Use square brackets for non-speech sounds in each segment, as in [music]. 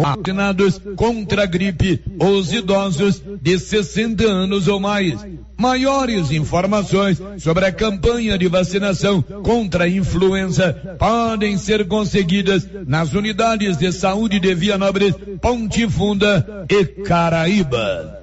vacinados contra a gripe os idosos de 60 anos ou mais. Maiores informações sobre a campanha de vacinação contra a influenza podem ser conseguidas nas unidades de saúde de Vianópolis, Ponte Funda e Caraíba.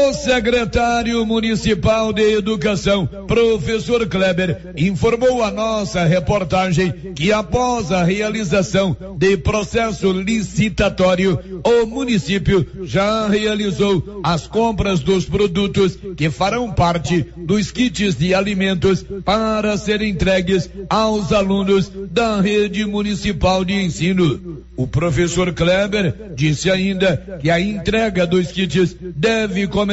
O secretário municipal de educação, professor Kleber, informou a nossa reportagem que após a realização de processo licitatório, o município já realizou as compras dos produtos que farão parte dos kits de alimentos para serem entregues aos alunos da rede municipal de ensino. O professor Kleber disse ainda que a entrega dos kits deve começar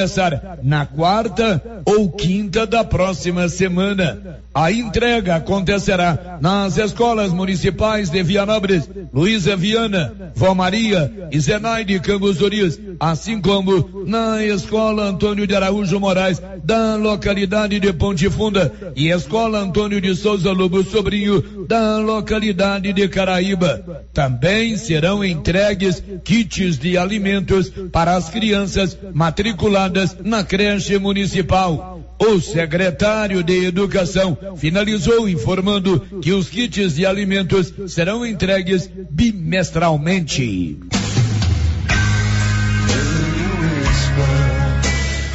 na quarta ou quinta da próxima semana. A entrega acontecerá nas escolas municipais de Vianópolis, Luísa Viana, Vó Maria e Zenaide Cambuzorias, assim como na Escola Antônio de Araújo Moraes, da localidade de Ponte Funda, e Escola Antônio de Souza Lobo Sobrinho, da localidade de Caraíba. Também serão entregues kits de alimentos para as crianças matriculadas na creche municipal. O secretário de Educação finalizou informando que os kits de alimentos serão entregues bimestralmente.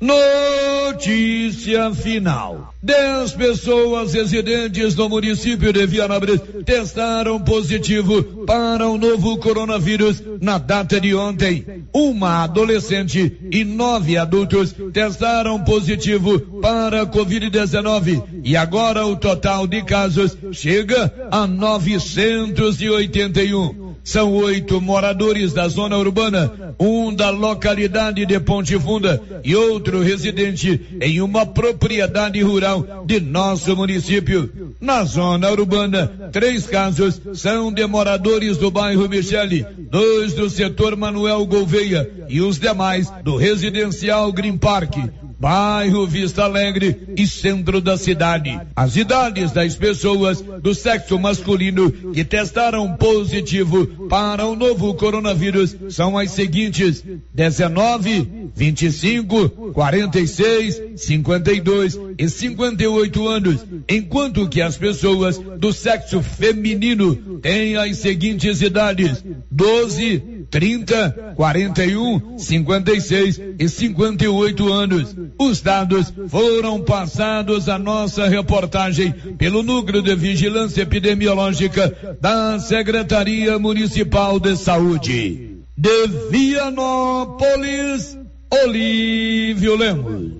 Notícia final. Dez pessoas residentes no município de Vianópolis testaram positivo para o novo coronavírus na data de ontem. Uma adolescente e nove adultos testaram positivo para a Covid-19 e agora o total de casos chega a 981. São oito moradores da zona urbana, um da localidade de Ponte Funda e outro residente em uma propriedade rural de nosso município. Na zona urbana, três casos são de moradores do bairro Michele, dois do setor Manuel Gouveia e os demais do residencial Green Park bairro Vista Alegre e centro da cidade. As idades das pessoas do sexo masculino que testaram positivo para o novo coronavírus são as seguintes: 19, 25, 46, 52 e 58 anos, enquanto que as pessoas do sexo feminino têm as seguintes idades: 12, 30, 41, 56 e 58 anos. Os dados foram passados à nossa reportagem pelo Núcleo de Vigilância Epidemiológica da Secretaria Municipal de Saúde. De Vianópolis, Olívio Lemos.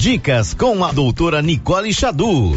Dicas com a doutora Nicole Xadu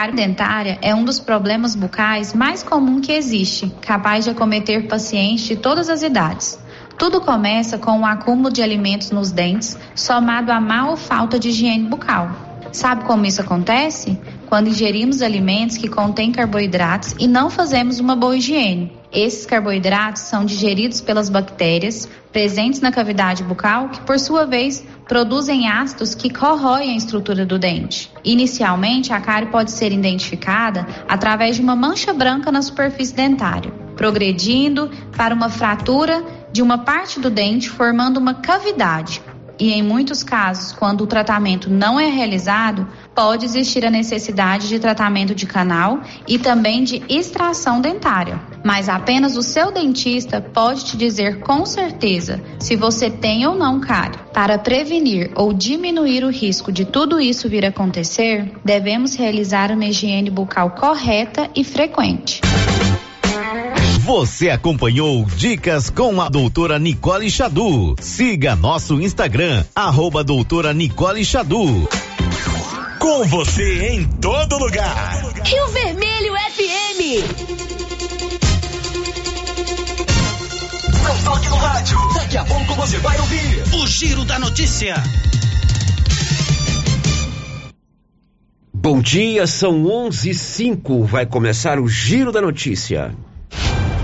cárie dentária é um dos problemas bucais mais comum que existe, capaz de acometer pacientes de todas as idades. Tudo começa com o um acúmulo de alimentos nos dentes, somado a má ou falta de higiene bucal. Sabe como isso acontece? Quando ingerimos alimentos que contêm carboidratos e não fazemos uma boa higiene. Esses carboidratos são digeridos pelas bactérias presentes na cavidade bucal, que por sua vez produzem ácidos que corroem a estrutura do dente. Inicialmente, a cárie pode ser identificada através de uma mancha branca na superfície dentária, progredindo para uma fratura de uma parte do dente, formando uma cavidade. e, em muitos casos, quando o tratamento não é realizado, pode existir a necessidade de tratamento de canal e também de extração dentária. Mas apenas o seu dentista pode te dizer com certeza se você tem ou não cárie. Para prevenir ou diminuir o risco de tudo isso vir a acontecer, devemos realizar uma higiene bucal correta e frequente. Você acompanhou Dicas com a doutora Nicole Xadu. Siga nosso Instagram, arroba doutora Nicole Xadu. Com você em todo lugar. Rio Vermelho FM. Não toque no rádio. Daqui a pouco você vai ouvir o Giro da Notícia. Bom dia, são 11 e 05. Vai começar o Giro da Notícia.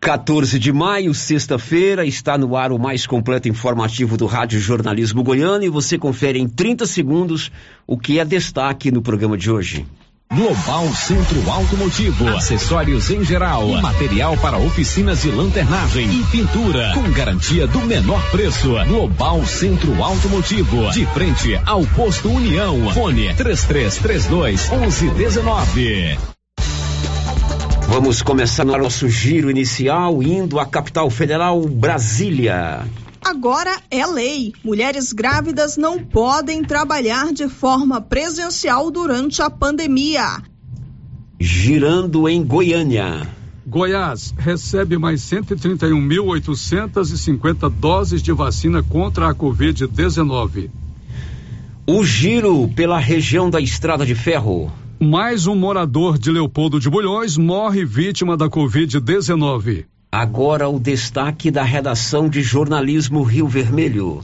14 de maio, sexta-feira, está no ar o mais completo informativo do Rádio Jornalismo Goiano e você confere em 30 segundos o que é destaque no programa de hoje. Global Centro Automotivo, acessórios em geral, material para oficinas de lanternagem e pintura, com garantia do menor preço. Global Centro Automotivo, de frente ao posto União. Fone 3332 1119. Vamos começar nosso giro inicial indo à capital federal, Brasília. Agora é lei. Mulheres grávidas não podem trabalhar de forma presencial durante a pandemia. Girando em Goiânia. Goiás recebe mais 131.850 doses de vacina contra a Covid-19. O giro pela região da Estrada de Ferro. Mais um morador de Leopoldo de Bulhões morre vítima da Covid-19. Agora o destaque da redação de jornalismo Rio Vermelho.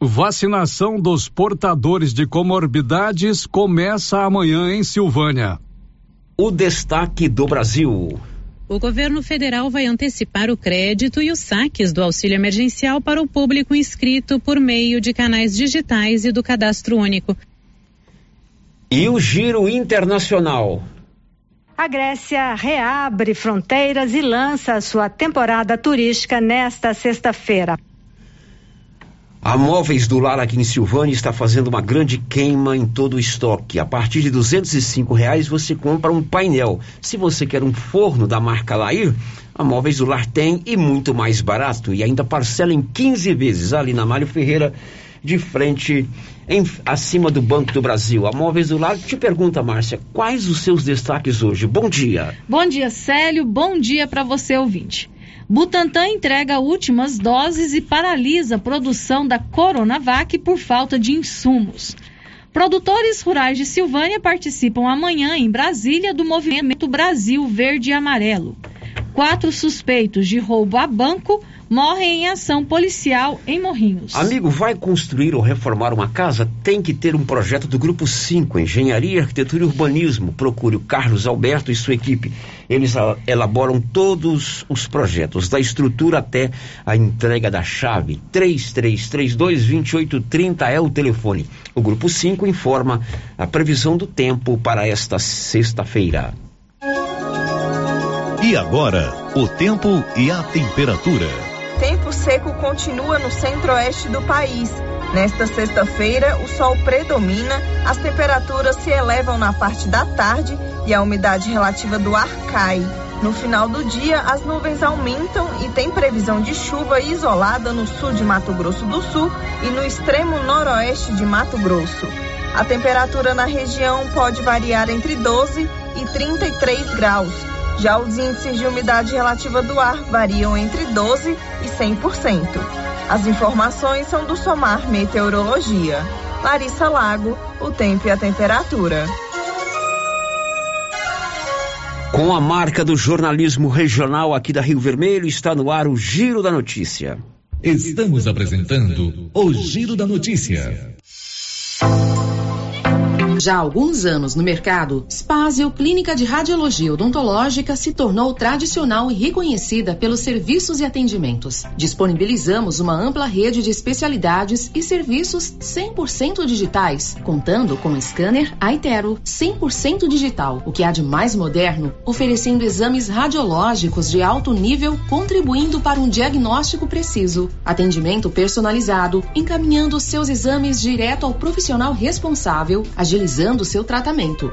Vacinação dos portadores de comorbidades começa amanhã em Silvânia. O destaque do Brasil. O governo federal vai antecipar o crédito e os saques do auxílio emergencial para o público inscrito por meio de canais digitais e do cadastro único. E o giro internacional. A Grécia reabre fronteiras e lança sua temporada turística nesta sexta-feira. A Móveis do Lar aqui em Silvânia está fazendo uma grande queima em todo o estoque. A partir de R$ reais você compra um painel. Se você quer um forno da marca Lair, a Móveis do Lar tem e muito mais barato. E ainda parcela em 15 vezes ali na Mário Ferreira de frente em, acima do Banco do Brasil. A Móveis do Lar te pergunta, Márcia, quais os seus destaques hoje? Bom dia. Bom dia, Célio. Bom dia para você, ouvinte. Butantan entrega últimas doses e paralisa a produção da Coronavac por falta de insumos. Produtores rurais de Silvânia participam amanhã em Brasília do movimento Brasil Verde e Amarelo. Quatro suspeitos de roubo a banco morrem em ação policial em Morrinhos. Amigo, vai construir ou reformar uma casa? Tem que ter um projeto do Grupo 5, Engenharia, Arquitetura e Urbanismo. Procure o Carlos Alberto e sua equipe. Eles elaboram todos os projetos, da estrutura até a entrega da chave. 3332-2830 é o telefone. O Grupo 5 informa a previsão do tempo para esta sexta-feira. E agora, o tempo e a temperatura tempo seco continua no centro-oeste do país. Nesta sexta-feira, o sol predomina, as temperaturas se elevam na parte da tarde e a umidade relativa do ar cai. No final do dia, as nuvens aumentam e tem previsão de chuva isolada no sul de Mato Grosso do Sul e no extremo noroeste de Mato Grosso. A temperatura na região pode variar entre 12 e 33 graus. Já os índices de umidade relativa do ar variam entre 12 e 100%. As informações são do Somar Meteorologia. Larissa Lago, o tempo e a temperatura. Com a marca do jornalismo regional aqui da Rio Vermelho, está no ar o Giro da Notícia. Estamos apresentando o Giro da Notícia. Já há alguns anos no mercado, Spazio Clínica de Radiologia Odontológica se tornou tradicional e reconhecida pelos serviços e atendimentos. Disponibilizamos uma ampla rede de especialidades e serviços 100% digitais, contando com scanner Aitero 100% digital, o que há de mais moderno, oferecendo exames radiológicos de alto nível, contribuindo para um diagnóstico preciso, atendimento personalizado, encaminhando seus exames direto ao profissional responsável, agilizando seu tratamento.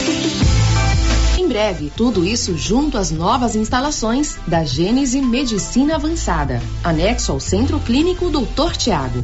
Em breve, tudo isso junto às novas instalações da Gênese Medicina Avançada, anexo ao Centro Clínico Dr. Tiago.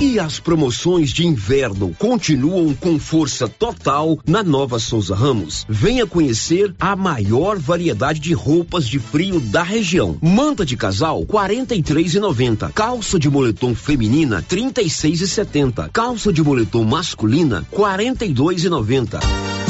E as promoções de inverno continuam com força total na Nova Souza Ramos. Venha conhecer a maior variedade de roupas de frio da região. Manta de casal 43,90. Calça de moletom feminina 36,70. Calça de moletom masculina 42,90. E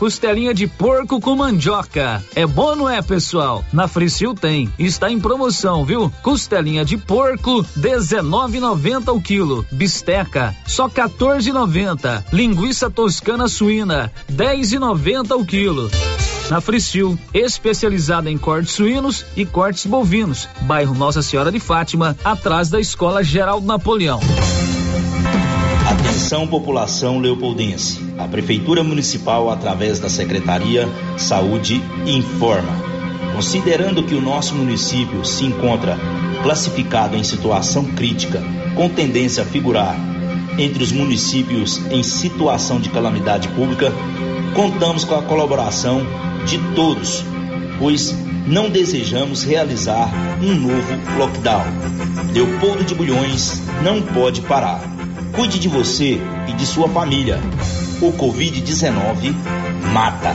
Costelinha de porco com mandioca. É bom, não é, pessoal? Na Fricil tem. Está em promoção, viu? Costelinha de porco, 19,90 o quilo. Bisteca, só 14,90. Linguiça toscana suína, 10,90 o quilo. Na Fricil, especializada em cortes suínos e cortes bovinos. Bairro Nossa Senhora de Fátima, atrás da Escola Geraldo Napoleão. Atenção população leopoldense. A Prefeitura Municipal, através da Secretaria Saúde, informa. Considerando que o nosso município se encontra classificado em situação crítica, com tendência a figurar entre os municípios em situação de calamidade pública, contamos com a colaboração de todos, pois não desejamos realizar um novo lockdown. Leopoldo de Bulhões não pode parar. Cuide de você e de sua família. O Covid-19 mata.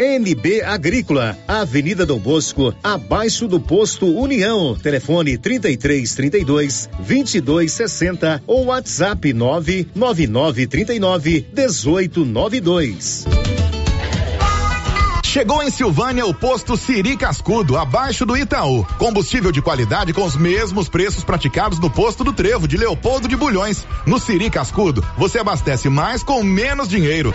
NB Agrícola, Avenida Dom Bosco, abaixo do posto União. Telefone 33 32 22 60 ou WhatsApp 999 39 18 92. Chegou em Silvânia o posto Siri Cascudo, abaixo do Itaú. Combustível de qualidade com os mesmos preços praticados no posto do Trevo de Leopoldo de Bulhões. No Siri Cascudo, você abastece mais com menos dinheiro.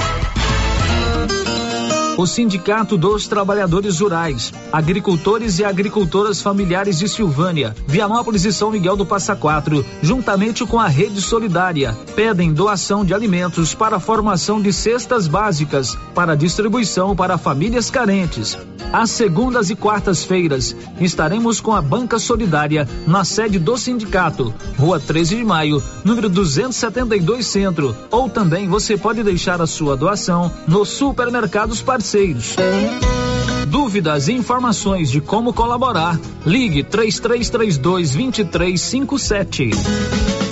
O Sindicato dos Trabalhadores Rurais, agricultores e agricultoras familiares de Silvânia, Vianópolis e São Miguel do Passa Quatro, juntamente com a Rede Solidária, pedem doação de alimentos para a formação de cestas básicas para distribuição para famílias carentes. Às segundas e quartas-feiras, estaremos com a Banca Solidária na sede do sindicato, Rua 13 de Maio, número 272 Centro. Ou também você pode deixar a sua doação nos supermercados parceiros. Dúvidas e informações de como colaborar, ligue 3332 2357.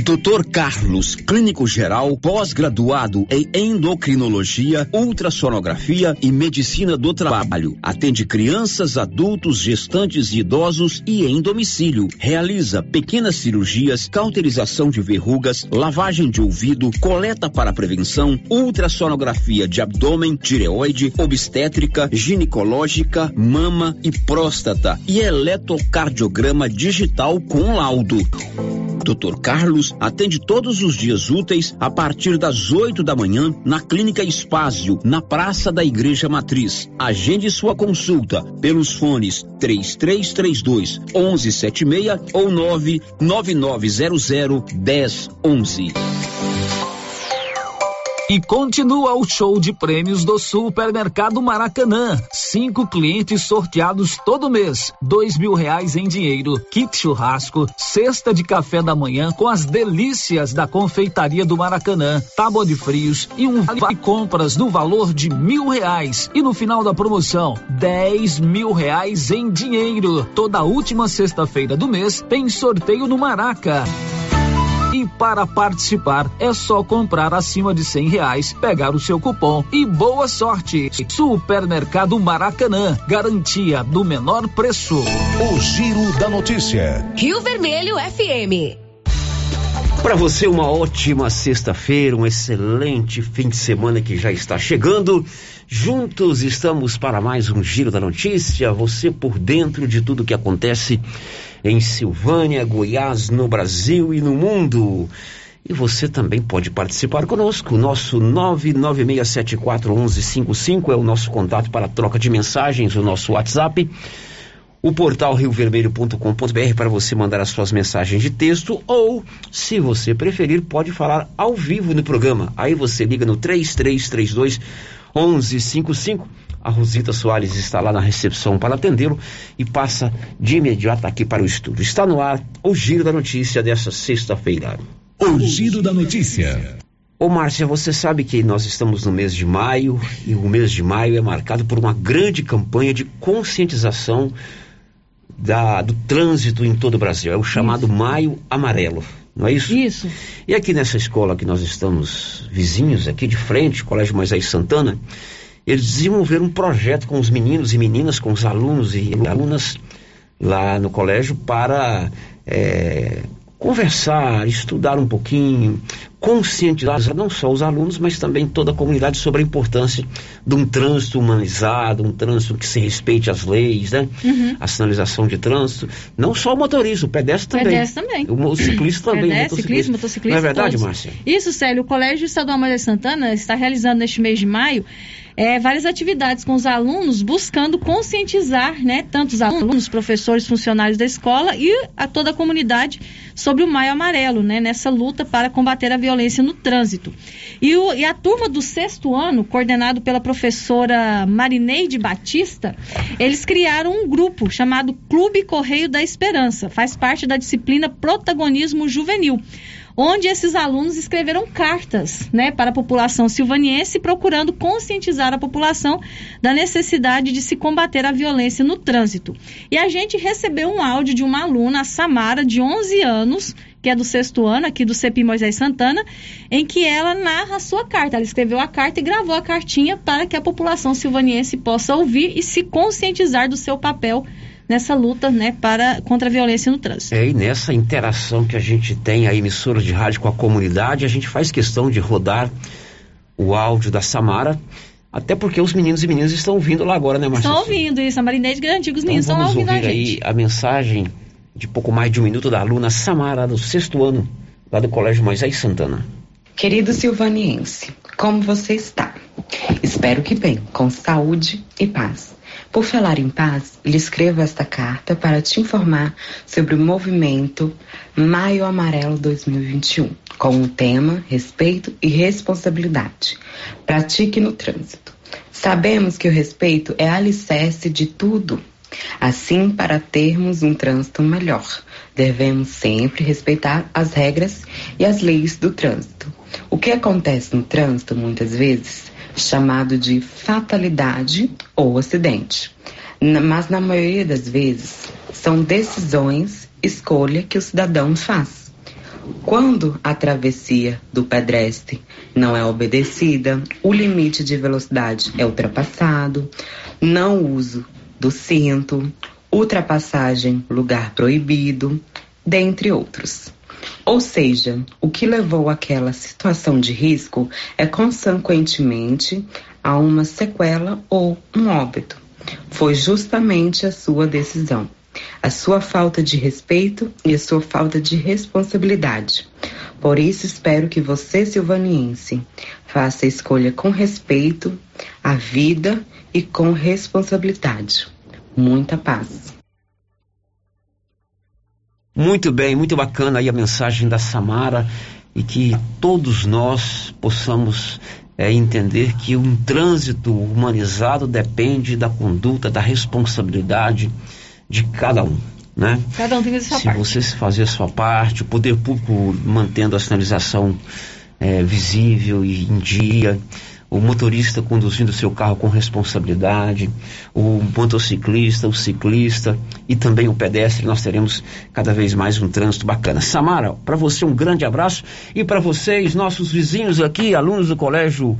Dr. Carlos, clínico geral, pós-graduado em endocrinologia, ultrassonografia e medicina do trabalho. Atende crianças, adultos, gestantes e idosos e em domicílio. Realiza pequenas cirurgias, cauterização de verrugas, lavagem de ouvido, coleta para prevenção, ultrassonografia de abdômen, tireoide, obstétrica, ginecológica, mama e próstata e eletrocardiograma digital com laudo. Dr. Carlos atende todos os dias úteis a partir das 8 da manhã na Clínica Espásio, na Praça da Igreja Matriz. Agende sua consulta pelos fones 3332 1176 ou 99900 1011. E continua o show de prêmios do Supermercado Maracanã. Cinco clientes sorteados todo mês. Dois mil reais em dinheiro, kit churrasco, cesta de café da manhã com as delícias da confeitaria do Maracanã, tábua de frios e um vale compras no valor de mil reais. E no final da promoção, dez mil reais em dinheiro. Toda última sexta-feira do mês tem sorteio no Maraca. E para participar é só comprar acima de cem reais, pegar o seu cupom e boa sorte. Supermercado Maracanã, garantia do menor preço. O Giro da Notícia. Rio Vermelho FM. Para você, uma ótima sexta-feira, um excelente fim de semana que já está chegando. Juntos estamos para mais um Giro da Notícia. Você por dentro de tudo que acontece em Silvânia, Goiás, no Brasil e no mundo. E você também pode participar conosco. Nosso 996741155 é o nosso contato para troca de mensagens, o nosso WhatsApp. O portal riovermelho.com.br para você mandar as suas mensagens de texto ou, se você preferir, pode falar ao vivo no programa. Aí você liga no 3332 1155 a Rosita Soares está lá na recepção para atendê-lo e passa de imediato aqui para o estúdio. Está no ar o Giro da Notícia dessa sexta-feira. O Giro da Notícia. Ô Márcia, você sabe que nós estamos no mês de maio e o mês de maio é marcado por uma grande campanha de conscientização da, do trânsito em todo o Brasil. É o chamado isso. Maio Amarelo. Não é isso? Isso. E aqui nessa escola que nós estamos vizinhos, aqui de frente, Colégio Moisés Santana, eles desenvolveram um projeto com os meninos e meninas, com os alunos e alunas lá no colégio para é, conversar, estudar um pouquinho, conscientizar não só os alunos, mas também toda a comunidade sobre a importância de um trânsito humanizado, um trânsito que se respeite as leis, né? Uhum. A sinalização de trânsito. Não só o motorista, o pedestre também. Pedestre também. O, o ciclista também. Pedestre, ciclismo, motociclista. Não é verdade, todos. Márcia? Isso, Célio. O Colégio Estadual Maria Santana está realizando neste mês de maio é, várias atividades com os alunos, buscando conscientizar, né, tanto os alunos, professores, funcionários da escola e a toda a comunidade sobre o Maio Amarelo, né, nessa luta para combater a violência no trânsito. E, o, e a turma do sexto ano, coordenado pela professora Marineide Batista, eles criaram um grupo chamado Clube Correio da Esperança, faz parte da disciplina Protagonismo Juvenil onde esses alunos escreveram cartas né, para a população silvaniense, procurando conscientizar a população da necessidade de se combater a violência no trânsito. E a gente recebeu um áudio de uma aluna, a Samara, de 11 anos, que é do sexto ano, aqui do CEPI Moisés Santana, em que ela narra a sua carta. Ela escreveu a carta e gravou a cartinha para que a população silvaniense possa ouvir e se conscientizar do seu papel nessa luta né, para, contra a violência no trânsito. É, e nessa interação que a gente tem, a emissora de rádio com a comunidade, a gente faz questão de rodar o áudio da Samara, até porque os meninos e meninas estão ouvindo lá agora, né, Marcelo? Estão ouvindo isso, a Marinete garantiu que os então, meninos estão ouvindo a gente. aí a mensagem de pouco mais de um minuto da aluna Samara, do sexto ano, lá do Colégio Moisés Santana. Querido silvaniense, como você está? Espero que bem, com saúde e paz. Por falar em paz, lhe escrevo esta carta para te informar sobre o movimento Maio Amarelo 2021, com o tema Respeito e Responsabilidade. Pratique no trânsito. Sabemos que o respeito é alicerce de tudo. Assim, para termos um trânsito melhor, devemos sempre respeitar as regras e as leis do trânsito. O que acontece no trânsito, muitas vezes, chamado de fatalidade ou acidente. Mas na maioria das vezes são decisões, escolha que o cidadão faz. Quando a travessia do pedestre não é obedecida, o limite de velocidade é ultrapassado, não uso do cinto, ultrapassagem, lugar proibido, dentre outros. Ou seja, o que levou àquela situação de risco é consequentemente a uma sequela ou um óbito. Foi justamente a sua decisão, a sua falta de respeito e a sua falta de responsabilidade. Por isso espero que você, silvaniense, faça a escolha com respeito à vida e com responsabilidade. Muita paz. Muito bem, muito bacana aí a mensagem da Samara e que todos nós possamos é, entender que um trânsito humanizado depende da conduta, da responsabilidade de cada um. Né? Cada um tem a sua Se parte. você fazer a sua parte, o poder público mantendo a sinalização é, visível e em dia, o motorista conduzindo seu carro com responsabilidade, o motociclista, o ciclista e também o pedestre, nós teremos cada vez mais um trânsito bacana. Samara, para você um grande abraço e para vocês, nossos vizinhos aqui, alunos do Colégio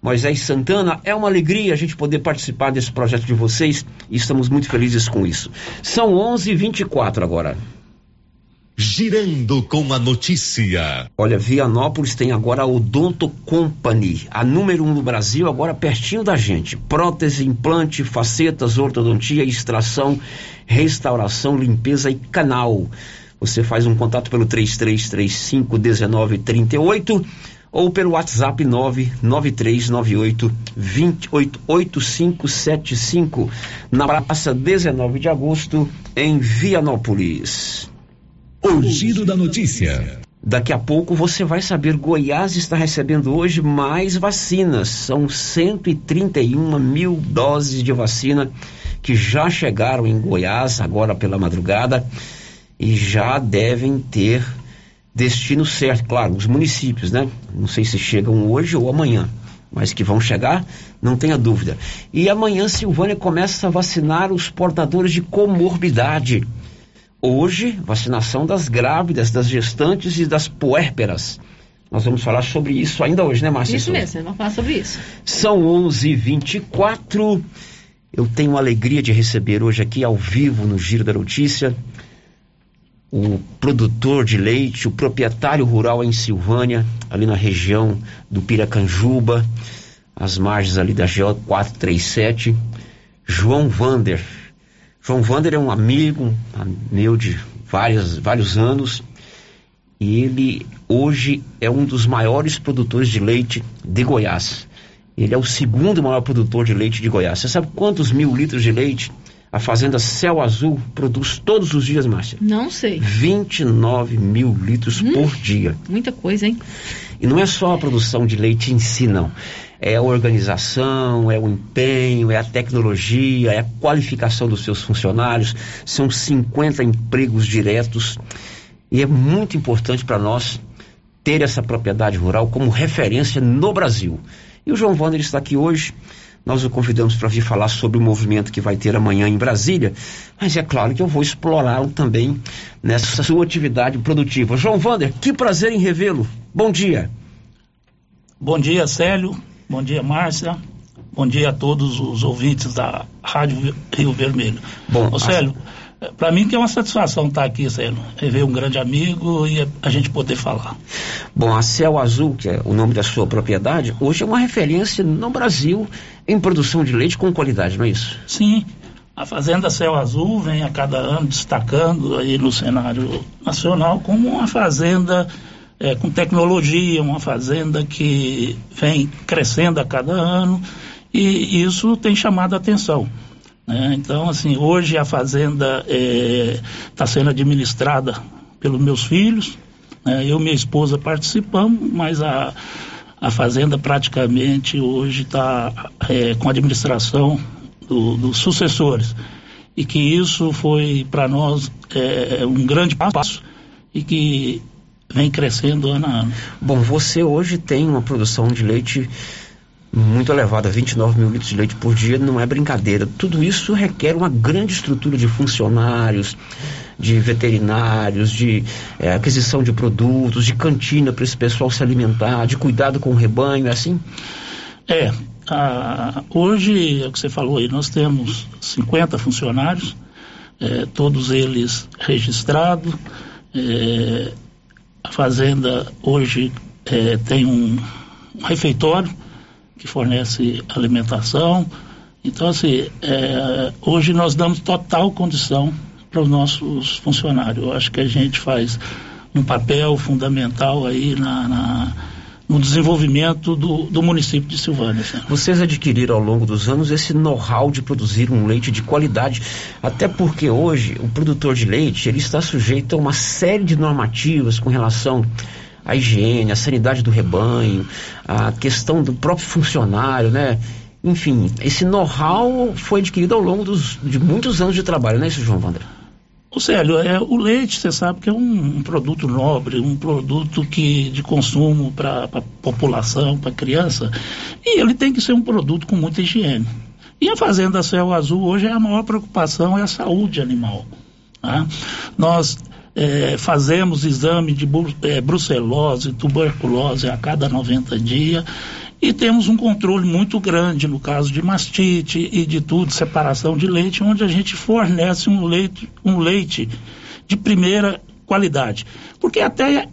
Moisés Santana, é uma alegria a gente poder participar desse projeto de vocês e estamos muito felizes com isso. São 11:24 agora. Girando com a notícia. Olha, Vianópolis tem agora a Odonto Company, a número um no Brasil, agora pertinho da gente. Prótese, implante, facetas, ortodontia, extração, restauração, limpeza e canal. Você faz um contato pelo 3335 1938 ou pelo WhatsApp 99398 288575 na praça 19 de agosto em Vianópolis. O giro da notícia. Daqui a pouco você vai saber, Goiás está recebendo hoje mais vacinas. São 131 mil doses de vacina que já chegaram em Goiás agora pela madrugada e já devem ter destino certo, claro, os municípios, né? Não sei se chegam hoje ou amanhã, mas que vão chegar, não tenha dúvida. E amanhã Silvânia começa a vacinar os portadores de comorbidade. Hoje, vacinação das grávidas, das gestantes e das puérperas. Nós vamos falar sobre isso ainda hoje, né, Márcia? Isso mesmo, vamos falar sobre isso. São 11:24. Eu tenho a alegria de receber hoje aqui ao vivo no Giro da Notícia o produtor de leite, o proprietário rural em Silvânia, ali na região do Piracanjuba, às margens ali da GO 437, João Vander. João Vander é um amigo meu de várias, vários anos e ele hoje é um dos maiores produtores de leite de Goiás. Ele é o segundo maior produtor de leite de Goiás. Você sabe quantos mil litros de leite a fazenda Céu Azul produz todos os dias, Márcia? Não sei. 29 mil litros Hum. por dia. Muita coisa, hein? E não é só a produção de leite em si, não. É a organização, é o empenho, é a tecnologia, é a qualificação dos seus funcionários. São 50 empregos diretos. E é muito importante para nós ter essa propriedade rural como referência no Brasil. E o João Wander está aqui hoje. Nós o convidamos para vir falar sobre o movimento que vai ter amanhã em Brasília, mas é claro que eu vou explorá-lo também nessa sua atividade produtiva. João Wander, que prazer em revê-lo. Bom dia. Bom dia, Célio. Bom dia, Márcia. Bom dia a todos os ouvintes da Rádio Rio Vermelho. Bom, Ô, Célio, para mim que é uma satisfação estar aqui, Célio. Rever um grande amigo e a gente poder falar. Bom, a Céu Azul, que é o nome da sua propriedade, hoje é uma referência no Brasil em produção de leite com qualidade, não é isso? Sim, a Fazenda Céu Azul vem a cada ano destacando aí no cenário nacional como uma fazenda eh, com tecnologia, uma fazenda que vem crescendo a cada ano e isso tem chamado a atenção. né? Então, assim, hoje a fazenda está sendo administrada pelos meus filhos, né? eu e minha esposa participamos, mas a, a fazenda praticamente hoje está com a administração do- dos sucessores. E que isso foi para nós é, um grande passo e que vem crescendo ano a ano. Bom, você hoje tem uma produção de leite muito elevada, 29 mil litros de leite por dia, não é brincadeira. Tudo isso requer uma grande estrutura de funcionários, de veterinários, de eh, aquisição de produtos, de cantina para esse pessoal se alimentar, de cuidado com o rebanho, é assim? É, a- hoje, é o que você falou aí, nós temos 50 funcionários, eh, todos eles registrados. eh, a fazenda hoje eh, tem um, um refeitório que fornece alimentação. Então, assim, eh, hoje nós damos total condição para os nossos funcionários. Eu acho que a gente faz um papel fundamental aí na- na no desenvolvimento do, do município de Silvânia. Assim. Vocês adquiriram ao longo dos anos esse know-how de produzir um leite de qualidade, até porque hoje o produtor de leite ele está sujeito a uma série de normativas com relação à higiene, à sanidade do rebanho, à questão do próprio funcionário, né? Enfim, esse know-how foi adquirido ao longo dos, de muitos anos de trabalho, não é isso, João Wander? Ô Célio, é, o leite, você sabe que é um, um produto nobre, um produto que de consumo para a população, para criança, e ele tem que ser um produto com muita higiene. E a Fazenda Céu Azul hoje a maior preocupação é a saúde animal. tá? Nós eh, fazemos exame de eh, brucelose, tuberculose a cada 90 dias e temos um controle muito grande no caso de mastite e de tudo, separação de leite, onde a gente fornece um leite, um leite de primeira qualidade. Porque até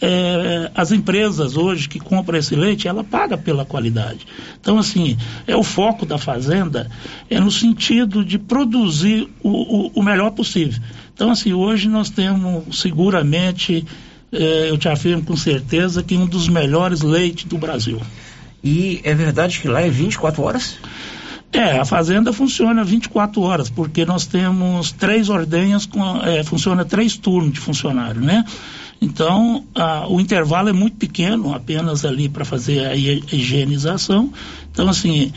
eh, as empresas hoje que compram esse leite, ela paga pela qualidade. Então, assim, é o foco da fazenda é no sentido de produzir o, o, o melhor possível. Então, assim, hoje nós temos seguramente, eh, eu te afirmo com certeza, que um dos melhores leites do Brasil. E é verdade que lá é 24 horas? É, a fazenda funciona 24 horas, porque nós temos três ordenhas, com, é, funciona três turnos de funcionário, né? Então, a- o intervalo é muito pequeno, apenas ali para fazer a hi- higienização. Então, assim,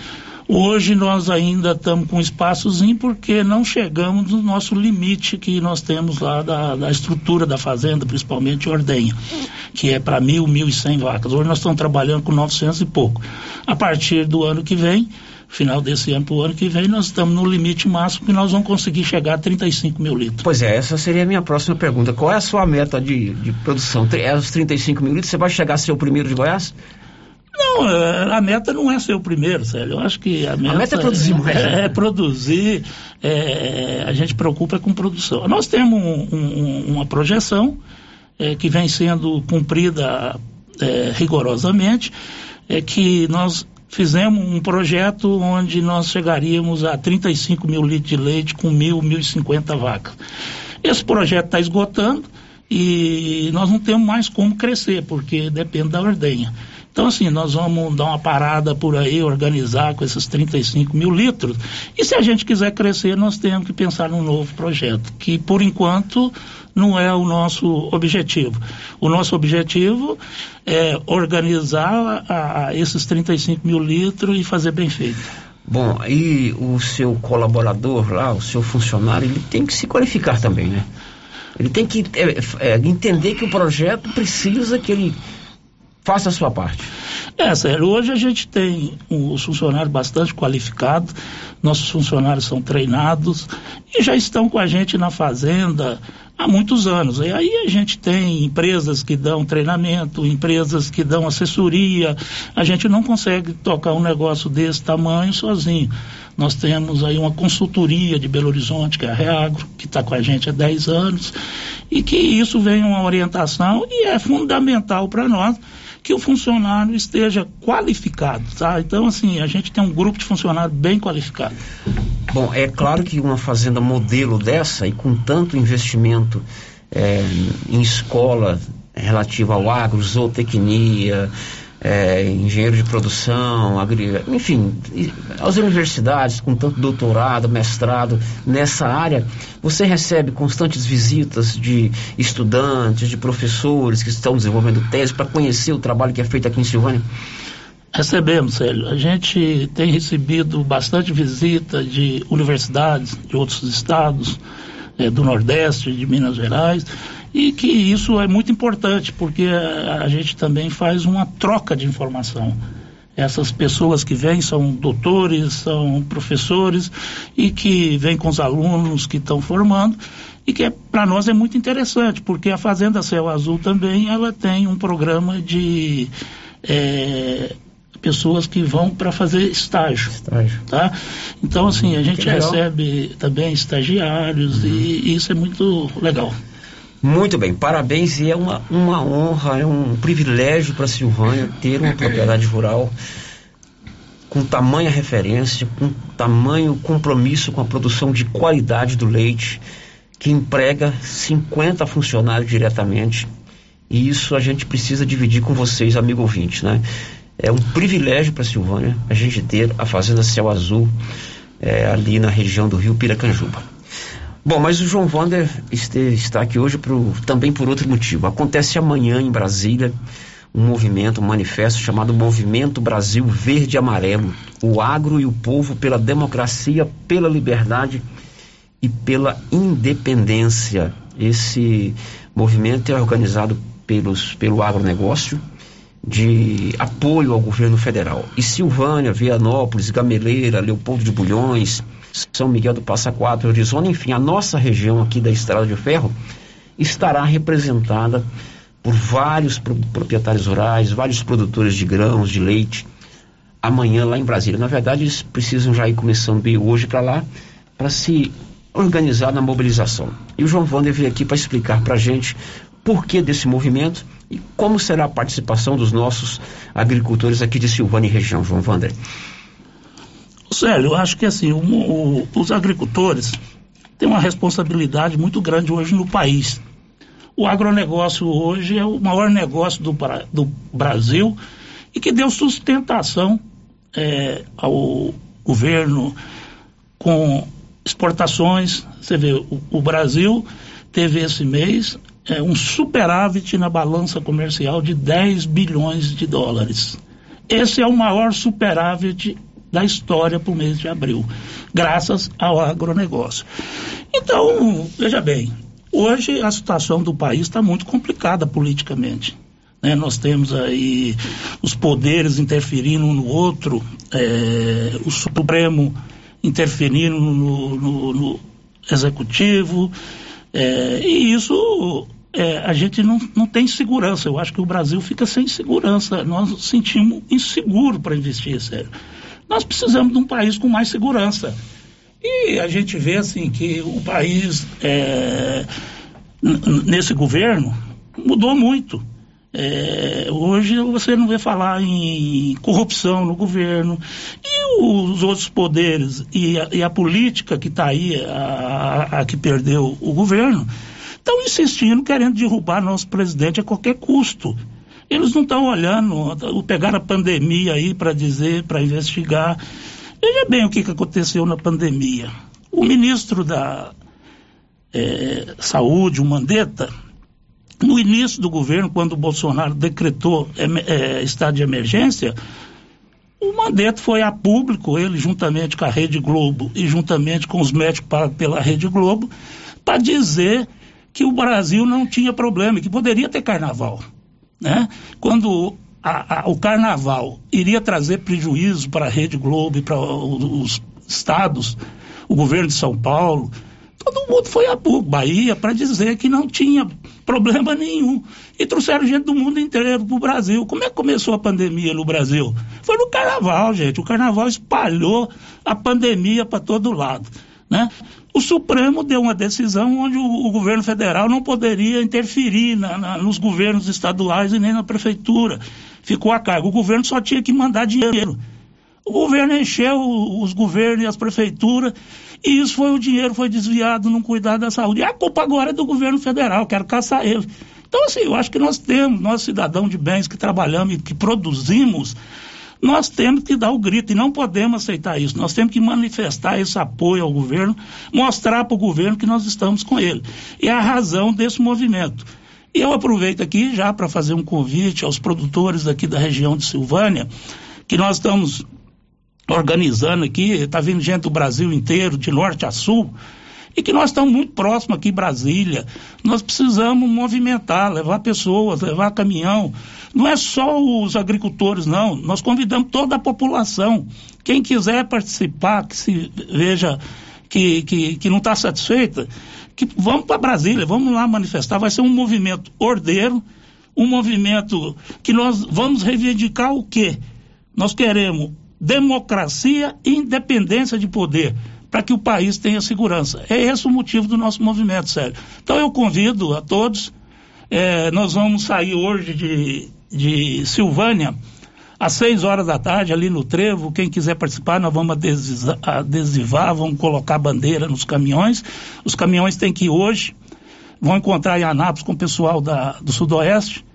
hoje nós ainda estamos com espaçozinho porque não chegamos no nosso limite que nós temos lá da, da estrutura da fazenda, principalmente ordenha, que é para mil, mil e cem vacas. Hoje nós estamos trabalhando com 900 e pouco. A partir do ano que vem, final desse ano para o ano que vem, nós estamos no limite máximo que nós vamos conseguir chegar a 35 mil litros. Pois é, essa seria a minha próxima pergunta. Qual é a sua meta de, de produção? É os 35 mil litros? Você vai chegar a ser o primeiro de Goiás? Não, é, a meta não é ser o primeiro, Célio. Eu acho que a meta, meta é produzir mais. É, é produzir, é, a gente preocupa com produção. Nós temos um- um- uma projeção é, que vem sendo cumprida é, rigorosamente, é que nós fizemos um projeto onde nós chegaríamos a 35 mil litros de leite com mil, mil e cinquenta vacas. Esse projeto está esgotando e nós não temos mais como crescer, porque depende da ordenha. Então, assim, nós vamos dar uma parada por aí, organizar com esses 35 mil litros. E se a gente quiser crescer, nós temos que pensar num novo projeto, que por enquanto não é o nosso objetivo. O nosso objetivo é organizar a, a esses 35 mil litros e fazer bem feito. Bom, e o seu colaborador lá, o seu funcionário, ele tem que se qualificar também, né? Ele tem que é, é, entender que o projeto precisa que ele faça a sua parte. É, sério, hoje a gente tem os funcionários bastante qualificados, nossos funcionários são treinados e já estão com a gente na fazenda há muitos anos. E aí a gente tem empresas que dão treinamento, empresas que dão assessoria. A gente não consegue tocar um negócio desse tamanho sozinho. Nós temos aí uma consultoria de Belo Horizonte, que é a Reagro, que está com a gente há 10 anos, e que isso vem uma orientação e é fundamental para nós que o funcionário esteja qualificado, tá? Então, assim, a gente tem um grupo de funcionários bem qualificado. Bom, é claro que uma fazenda modelo dessa e com tanto investimento é, em escola relativa ao agro, zootecnia, é, engenheiro de produção, agri... enfim, as universidades com tanto doutorado, mestrado nessa área, você recebe constantes visitas de estudantes, de professores que estão desenvolvendo tese para conhecer o trabalho que é feito aqui em Silvânia? Recebemos, Célio. A gente tem recebido bastante visita de universidades de outros estados, é, do Nordeste, de Minas Gerais, e que isso é muito importante, porque a, a gente também faz uma troca de informação. Essas pessoas que vêm são doutores, são professores e que vêm com os alunos que estão formando e que é, para nós é muito interessante, porque a Fazenda Céu Azul também ela tem um programa de é, pessoas que vão para fazer estágio, estágio, tá? Então assim a gente recebe também estagiários uhum. e, e isso é muito legal. Muito bem, parabéns e é uma, uma honra, é um privilégio para Silvânia ter uma [laughs] propriedade rural com tamanha referência, com tamanho compromisso com a produção de qualidade do leite, que emprega 50 funcionários diretamente. E isso a gente precisa dividir com vocês, amigo ouvinte, né? É um privilégio para Silvânia a gente ter a Fazenda Céu Azul é, ali na região do Rio Piracanjuba. Bom, mas o João Wander está aqui hoje pro, também por outro motivo. Acontece amanhã em Brasília um movimento, um manifesto chamado Movimento Brasil Verde e Amarelo. O agro e o povo pela democracia, pela liberdade e pela independência. Esse movimento é organizado pelos, pelo agronegócio, de apoio ao governo federal. E Silvânia, Vianópolis, Gameleira, Leopoldo de Bulhões, são Miguel do Passa Quatro, Arizona, enfim, a nossa região aqui da Estrada de Ferro estará representada por vários proprietários rurais, vários produtores de grãos, de leite, amanhã lá em Brasília. Na verdade, eles precisam já ir começando bem hoje para lá, para se organizar na mobilização. E o João Wander veio aqui para explicar para a gente por que desse movimento e como será a participação dos nossos agricultores aqui de Silvânia e região, João Wander. Célio, eu acho que assim, o, o, os agricultores têm uma responsabilidade muito grande hoje no país. O agronegócio hoje é o maior negócio do, do Brasil e que deu sustentação é, ao governo com exportações. Você vê, o, o Brasil teve esse mês é, um superávit na balança comercial de 10 bilhões de dólares. Esse é o maior superávit da história para o mês de abril, graças ao agronegócio. Então, veja bem, hoje a situação do país está muito complicada politicamente. Né? Nós temos aí os poderes interferindo um no outro, é, o Supremo interferindo no, no, no Executivo, é, e isso é, a gente não, não tem segurança. Eu acho que o Brasil fica sem segurança. Nós sentimos inseguro para investir, sério. Nós precisamos de um país com mais segurança. E a gente vê assim que o país é, nesse governo mudou muito. É, hoje você não vê falar em corrupção no governo e os outros poderes e a, e a política que está aí, a, a, que perdeu o governo, estão insistindo, querendo derrubar nosso presidente a qualquer custo. Eles não estão olhando, pegaram a pandemia aí para dizer, para investigar. Veja bem o que, que aconteceu na pandemia. O ministro da é, Saúde, o Mandetta, no início do governo, quando o Bolsonaro decretou é, é, estado de emergência, o Mandetta foi a público, ele juntamente com a Rede Globo e juntamente com os médicos pagos pela Rede Globo, para dizer que o Brasil não tinha problema, que poderia ter carnaval. Né? Quando a, a, o carnaval iria trazer prejuízo para a Rede Globo e para os estados, o governo de São Paulo, todo mundo foi a Bahia para dizer que não tinha problema nenhum. E trouxeram gente do mundo inteiro para o Brasil. Como é que começou a pandemia no Brasil? Foi no carnaval, gente. O carnaval espalhou a pandemia para todo lado. Né? O Supremo deu uma decisão onde o, o governo federal não poderia interferir na, na, nos governos estaduais e nem na prefeitura. Ficou a cargo. O governo só tinha que mandar dinheiro. O governo encheu os governos e as prefeituras e isso foi o dinheiro foi desviado não cuidar da saúde. E a culpa agora é do governo federal, quero caçar ele. Então, assim, eu acho que nós temos, nós cidadãos de bens que trabalhamos e que produzimos, nós temos que dar o grito e não podemos aceitar isso. Nós temos que manifestar esse apoio ao governo, mostrar para o governo que nós estamos com ele. E é a razão desse movimento. E eu aproveito aqui já para fazer um convite aos produtores aqui da região de Silvânia, que nós estamos organizando aqui, está vindo gente do Brasil inteiro, de norte a sul, e que nós estamos muito próximos aqui Brasília. Nós precisamos movimentar, levar pessoas, levar caminhão. Não é só os agricultores, não. Nós convidamos toda a população. Quem quiser participar, que se veja que, que, que não está satisfeita, que vamos para Brasília, vamos lá manifestar. Vai ser um movimento ordeiro, um movimento que nós vamos reivindicar o quê? Nós queremos democracia e independência de poder para que o país tenha segurança. É esse o motivo do nosso movimento, sério. Então eu convido a todos, é, nós vamos sair hoje de, de Silvânia às seis horas da tarde, ali no Trevo. Quem quiser participar, nós vamos adesivar, vamos colocar bandeira nos caminhões. Os caminhões têm que ir hoje, vão encontrar em Anápolis com o pessoal da, do Sudoeste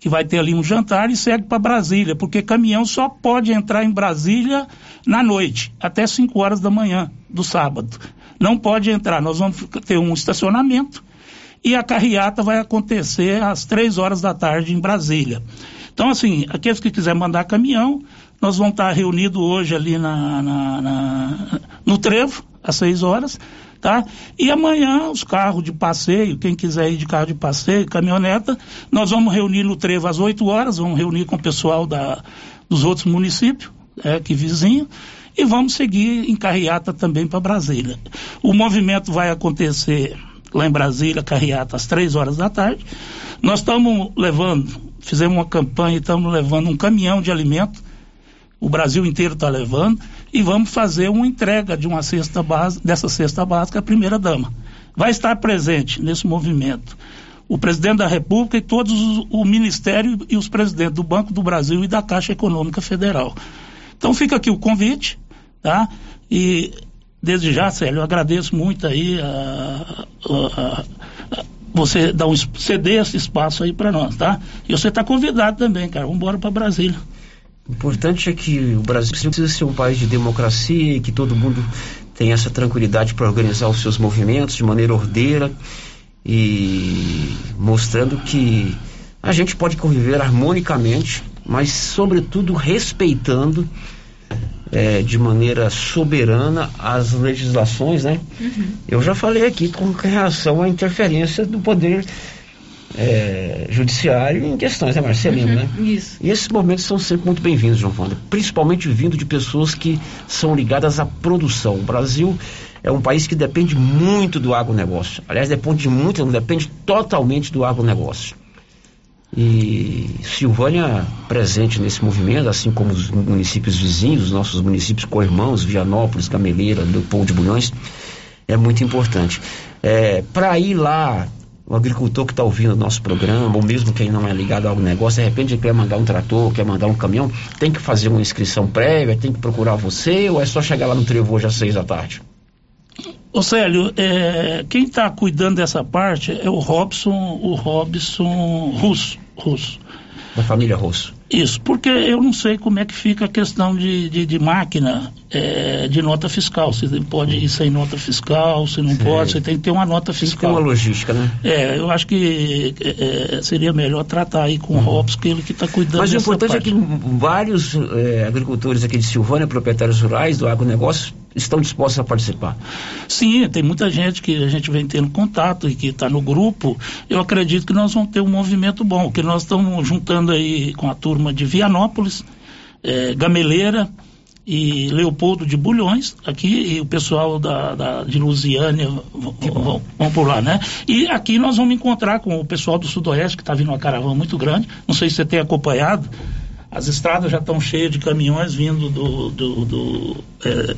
que vai ter ali um jantar e segue para Brasília, porque caminhão só pode entrar em Brasília na noite, até 5 horas da manhã do sábado. Não pode entrar, nós vamos ter um estacionamento e a carreata vai acontecer às 3 horas da tarde em Brasília. Então, assim, aqueles que quiserem mandar caminhão, nós vamos estar reunidos hoje ali na, na, na, no Trevo, às 6 horas, tá? E amanhã os carros de passeio, quem quiser ir de carro de passeio, caminhoneta, nós vamos reunir no Trevo às 8 horas, vamos reunir com o pessoal da, dos outros municípios, é, que vizinho, e vamos seguir em carreata também para Brasília. O movimento vai acontecer lá em Brasília, carreata às três horas da tarde. Nós estamos levando, fizemos uma campanha estamos levando um caminhão de alimento o Brasil inteiro está levando, e vamos fazer uma entrega de uma cesta básica, dessa cesta básica à primeira dama. Vai estar presente nesse movimento o presidente da República e todos os, o Ministério e os presidentes do Banco do Brasil e da Caixa Econômica Federal. Então fica aqui o convite, tá? E desde já, Célio, eu agradeço muito aí a, a, a, você dar um, ceder esse espaço aí para nós, tá? E você está convidado também, cara. Vamos embora para Brasília. O importante é que o Brasil precisa ser um país de democracia e que todo mundo tenha essa tranquilidade para organizar os seus movimentos de maneira ordeira e mostrando que a gente pode conviver harmonicamente, mas sobretudo respeitando é, de maneira soberana as legislações, né? Uhum. Eu já falei aqui com relação à interferência do poder é, judiciário em questões, né, Marcelino, uhum, né? Isso. E esses momentos são sempre muito bem-vindos, João Wanda, principalmente vindo de pessoas que são ligadas à produção. O Brasil é um país que depende muito do agronegócio. Aliás, depende muito, não depende totalmente do agronegócio. E Silvânia presente nesse movimento, assim como os municípios vizinhos, nossos municípios co-irmãos, Vianópolis, Gameleira, Leopoldo de Bulhões, é muito importante. É, Para ir lá o agricultor que está ouvindo o nosso programa, ou mesmo quem não é ligado ao negócio, de repente quer mandar um trator, quer mandar um caminhão, tem que fazer uma inscrição prévia, tem que procurar você, ou é só chegar lá no trevo hoje às seis da tarde? Ô Célio, é, quem está cuidando dessa parte é o Robson, o Robson Russo. Russo. Da família Rosso. Isso, porque eu não sei como é que fica a questão de, de, de máquina é, de nota fiscal. Se pode ir sem nota fiscal, se não Sim. pode, você tem que ter uma nota Tem fiscal. uma logística, né? É, eu acho que é, é, seria melhor tratar aí com o Robson, que ele que está cuidando Uhum. Mas o importante parte. é que vários eh, agricultores aqui de Silvânia, proprietários rurais do agronegócio, estão dispostos a participar. Sim, tem muita gente que a gente vem tendo contato e que está no grupo. Eu acredito que nós vamos ter um movimento bom, que nós estamos juntando aí com a turma de Vianópolis, eh, Gameleira e Leopoldo de Bulhões, aqui, e o pessoal da, da- de Lusiânia vão, vão por lá, né? E aqui nós vamos encontrar com o pessoal do Sudoeste, que está vindo uma caravana muito grande. Não sei se você tem acompanhado. As estradas já estão cheias de caminhões vindo do, do- do, eh,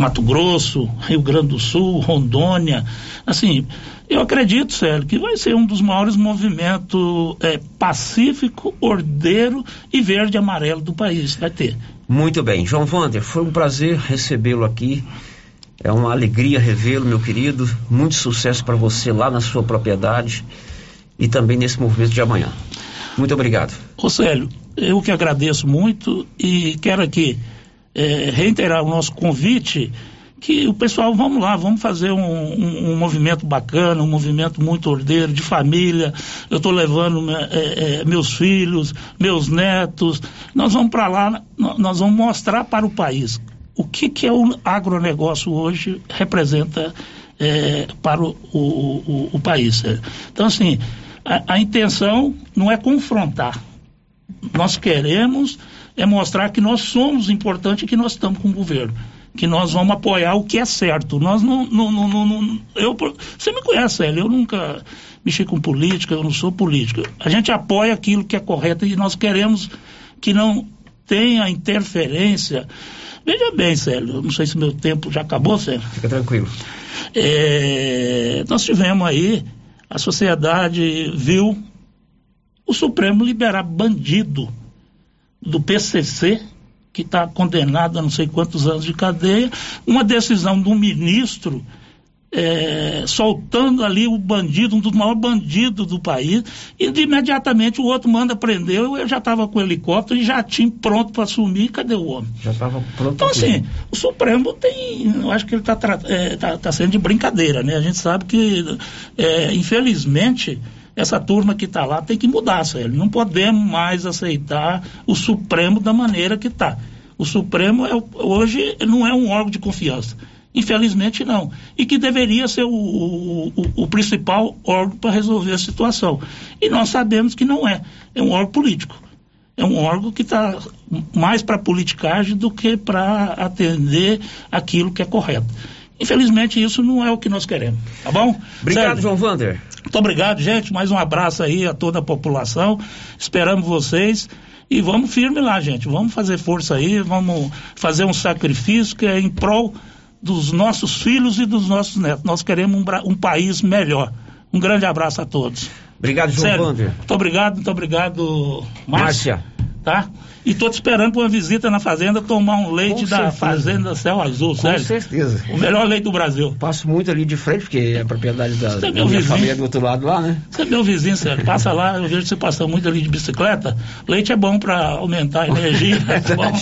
Mato Grosso, Rio Grande do Sul, Rondônia. Assim, eu acredito, Célio, que vai ser um dos maiores movimentos eh, pacífico, ordeiro e verde e amarelo do país. Vai ter. Muito bem. João Vander, foi um prazer recebê-lo aqui. É uma alegria revê-lo, meu querido. Muito sucesso para você lá na sua propriedade e também nesse movimento de amanhã. Muito obrigado. Ô Célio, eu que agradeço muito e quero aqui eh, reiterar o nosso convite que o pessoal, vamos lá, vamos fazer um, um- um movimento bacana, um movimento muito ordeiro, de família. Eu estou levando né, eh, eh, meus filhos, meus netos. Nós vamos para lá, nó- nós vamos mostrar para o país o que, que é o agronegócio hoje representa eh, para o, o- o- o país. Célio. Então, assim, a- a intenção não é confrontar nós queremos é mostrar que nós somos importantes e que nós estamos com o governo. Que nós vamos apoiar o que é certo. Nós não. não, não, não- eu, você me conhece, Célio, eu nunca mexi com política, eu não sou político. A gente apoia aquilo que é correto e nós queremos que não tenha interferência. Veja bem, Célio, não sei se meu tempo já acabou, Célio. Fica tranquilo. É, nós tivemos aí, a sociedade viu o Supremo liberar bandido do PCC, que está condenado a não sei quantos anos de cadeia, uma decisão do ministro é, soltando ali o bandido, um dos maiores bandidos do país, e de imediatamente o outro manda prender, eu já estava com o helicóptero e já tinha pronto para assumir, cadê o homem? Já estava pronto. Então, assim, o Supremo tem. Eu acho que ele está sendo de brincadeira, né? A gente sabe que, é, infelizmente, essa turma que está lá tem que mudar, Célio. Não podemos mais aceitar o Supremo da maneira que está. O Supremo é, hoje não é um órgão de confiança. Infelizmente não. E que deveria ser o, o- o- o principal órgão para resolver a situação. E nós sabemos que não é. É um órgão político é um órgão que está mais para politicagem do que para atender aquilo que é correto. Infelizmente, isso não é o que nós queremos, tá bom? Obrigado, Sérgio, João Vander. Muito obrigado, gente. Mais um abraço aí a toda a população. Esperamos vocês. E vamos firme lá, gente. Vamos fazer força aí, vamos fazer um sacrifício que é em prol dos nossos filhos e dos nossos netos. Nós queremos um, um país melhor. Um grande abraço a todos. Obrigado, João Sério, Vander. Muito obrigado, muito obrigado, Márcia. Márcia. Tá? E tô te esperando para uma visita na fazenda tomar um leite Com da certeza. Fazenda Céu Azul, Com sério. certeza. O melhor leite do Brasil. Passo muito ali de frente, porque é a propriedade da, Você é meu vizinho. família do outro lado lá, né? Você é meu vizinho, sério. Passa lá, eu vejo você passando muito ali de bicicleta. Leite é bom para aumentar a energia. [laughs] é bom.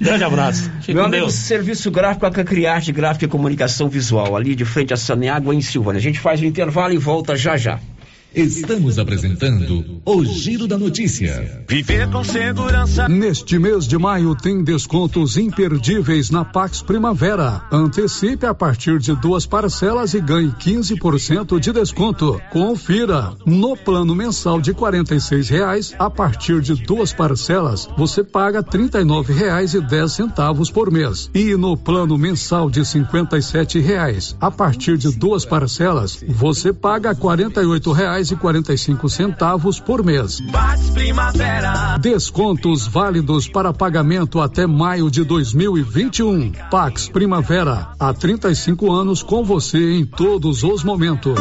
Grande abraço. Fique Meu com amigo, Deus. serviço gráfico, a Cacriarte Gráfica e Comunicação Visual, ali de frente a Saneágua, em Silvânia. A gente faz o intervalo e volta já já. Estamos apresentando o Giro da Notícia. Viver com segurança. Neste mês de maio tem descontos imperdíveis na Pax Primavera. Antecipe a partir de duas parcelas e ganhe 15% de desconto. Confira. No plano mensal de 46 reais, a partir de duas parcelas, você paga 39 reais e 10 centavos por mês. E no plano mensal de 57 reais, a partir de duas parcelas, você paga R$ 48 reais e 45 centavos por mês. Descontos válidos para pagamento até maio de 2021. Pax Primavera, há 35 anos com você em todos os momentos.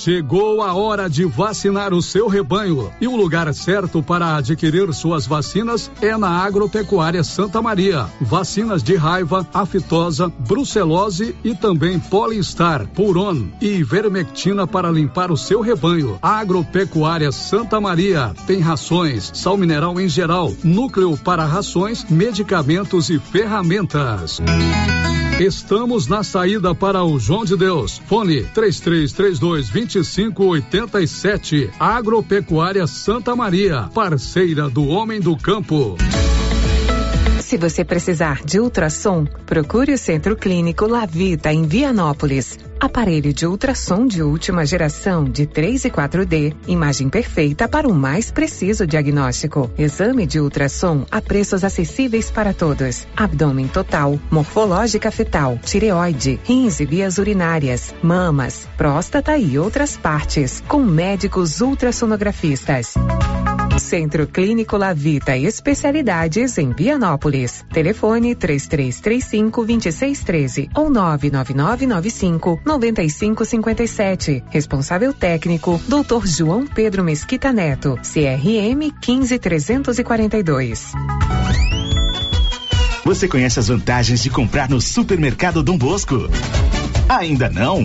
Chegou a hora de vacinar o seu rebanho e o lugar certo para adquirir suas vacinas é na Agropecuária Santa Maria. Vacinas de raiva, aftosa, brucelose e também polistar, puron e vermectina para limpar o seu rebanho. Agropecuária Santa Maria tem rações, sal mineral em geral, núcleo para rações, medicamentos e ferramentas. Estamos na saída para o João de Deus. Fone 3332 2587. Agropecuária Santa Maria, parceira do homem do campo. Se você precisar de ultrassom, procure o Centro Clínico Lavita em Vianópolis. Aparelho de ultrassom de última geração de 3 e 4D, imagem perfeita para o mais preciso diagnóstico. Exame de ultrassom a preços acessíveis para todos. Abdômen total, morfológica fetal, tireoide, rins e vias urinárias, mamas, próstata e outras partes, com médicos ultrassonografistas. Centro Clínico Lavita Especialidades em Vianópolis. Telefone 3335 2613 ou 99995 9557. Responsável técnico Dr. João Pedro Mesquita Neto. CRM 15342. Você conhece as vantagens de comprar no Supermercado Dom Bosco? Ainda não?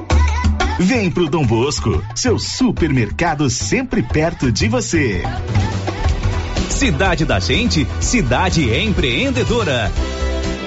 Vem pro Dom Bosco, seu supermercado sempre perto de você. Cidade da Gente, cidade empreendedora.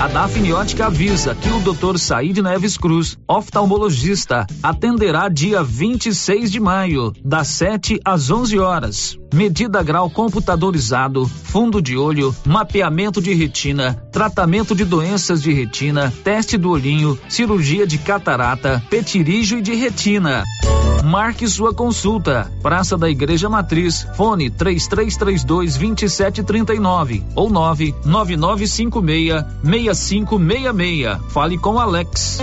A Dafniótica avisa que o Dr. Said Neves Cruz, oftalmologista, atenderá dia 26 de maio, das 7 às 11 horas. Medida grau computadorizado, fundo de olho, mapeamento de retina, tratamento de doenças de retina, teste do olhinho, cirurgia de catarata, petirígio e de retina. Marque sua consulta. Praça da Igreja Matriz, fone 3332 2739 ou 99956 6566. Fale com Alex.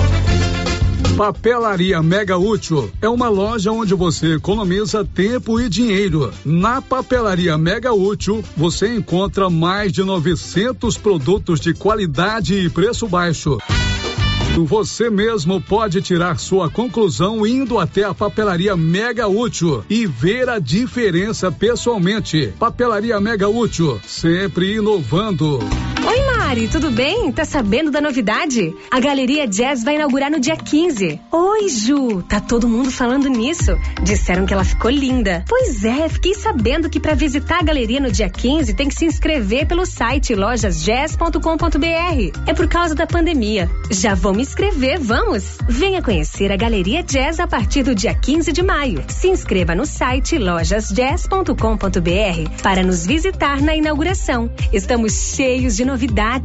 Papelaria Mega Útil é uma loja onde você economiza tempo e dinheiro. Na Papelaria Mega Útil, você encontra mais de 900 produtos de qualidade e preço baixo. Você mesmo pode tirar sua conclusão indo até a papelaria Mega Útil e ver a diferença pessoalmente. Papelaria Mega Útil, sempre inovando. Oi, Mari, tudo bem? Tá sabendo da novidade? A Galeria Jazz vai inaugurar no dia 15. Oi, Ju, tá todo mundo falando nisso. Disseram que ela ficou linda. Pois é, fiquei sabendo que para visitar a galeria no dia 15 tem que se inscrever pelo site lojasjazz.com.br. É por causa da pandemia. Já vou me inscrever, vamos? Venha conhecer a Galeria Jazz a partir do dia 15 de maio. Se inscreva no site lojasjazz.com.br para nos visitar na inauguração. Estamos cheios de novidades.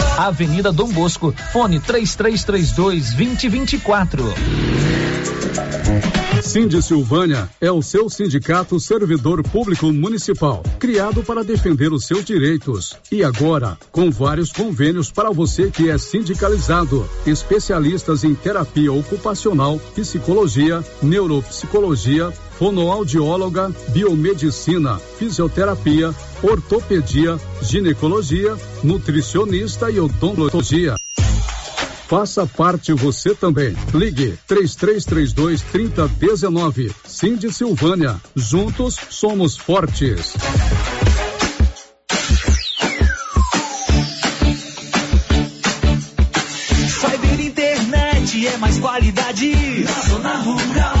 Avenida Dom Bosco, fone 3332 2024. Cindy Silvânia é o seu sindicato servidor público municipal, criado para defender os seus direitos. E agora, com vários convênios para você que é sindicalizado, especialistas em terapia ocupacional, psicologia, neuropsicologia, fonoaudióloga, biomedicina, fisioterapia, ortopedia, ginecologia, nutricionista e odontologia. Faça parte você também. Ligue 3332 3019. Cindy Silvânia. Juntos somos fortes. Cyber internet é mais qualidade na zona rural.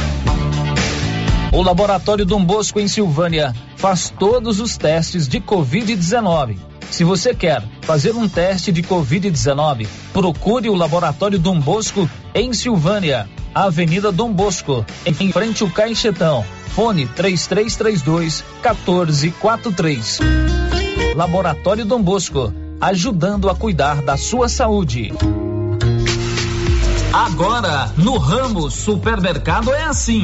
O Laboratório Dom Bosco em Silvânia faz todos os testes de Covid-19. Se você quer fazer um teste de Covid-19, procure o Laboratório Dom Bosco em Silvânia, Avenida Dom Bosco, em frente ao Caixetão. Fone 3332 1443. Laboratório Dom Bosco, ajudando a cuidar da sua saúde. Agora, no ramo supermercado é assim.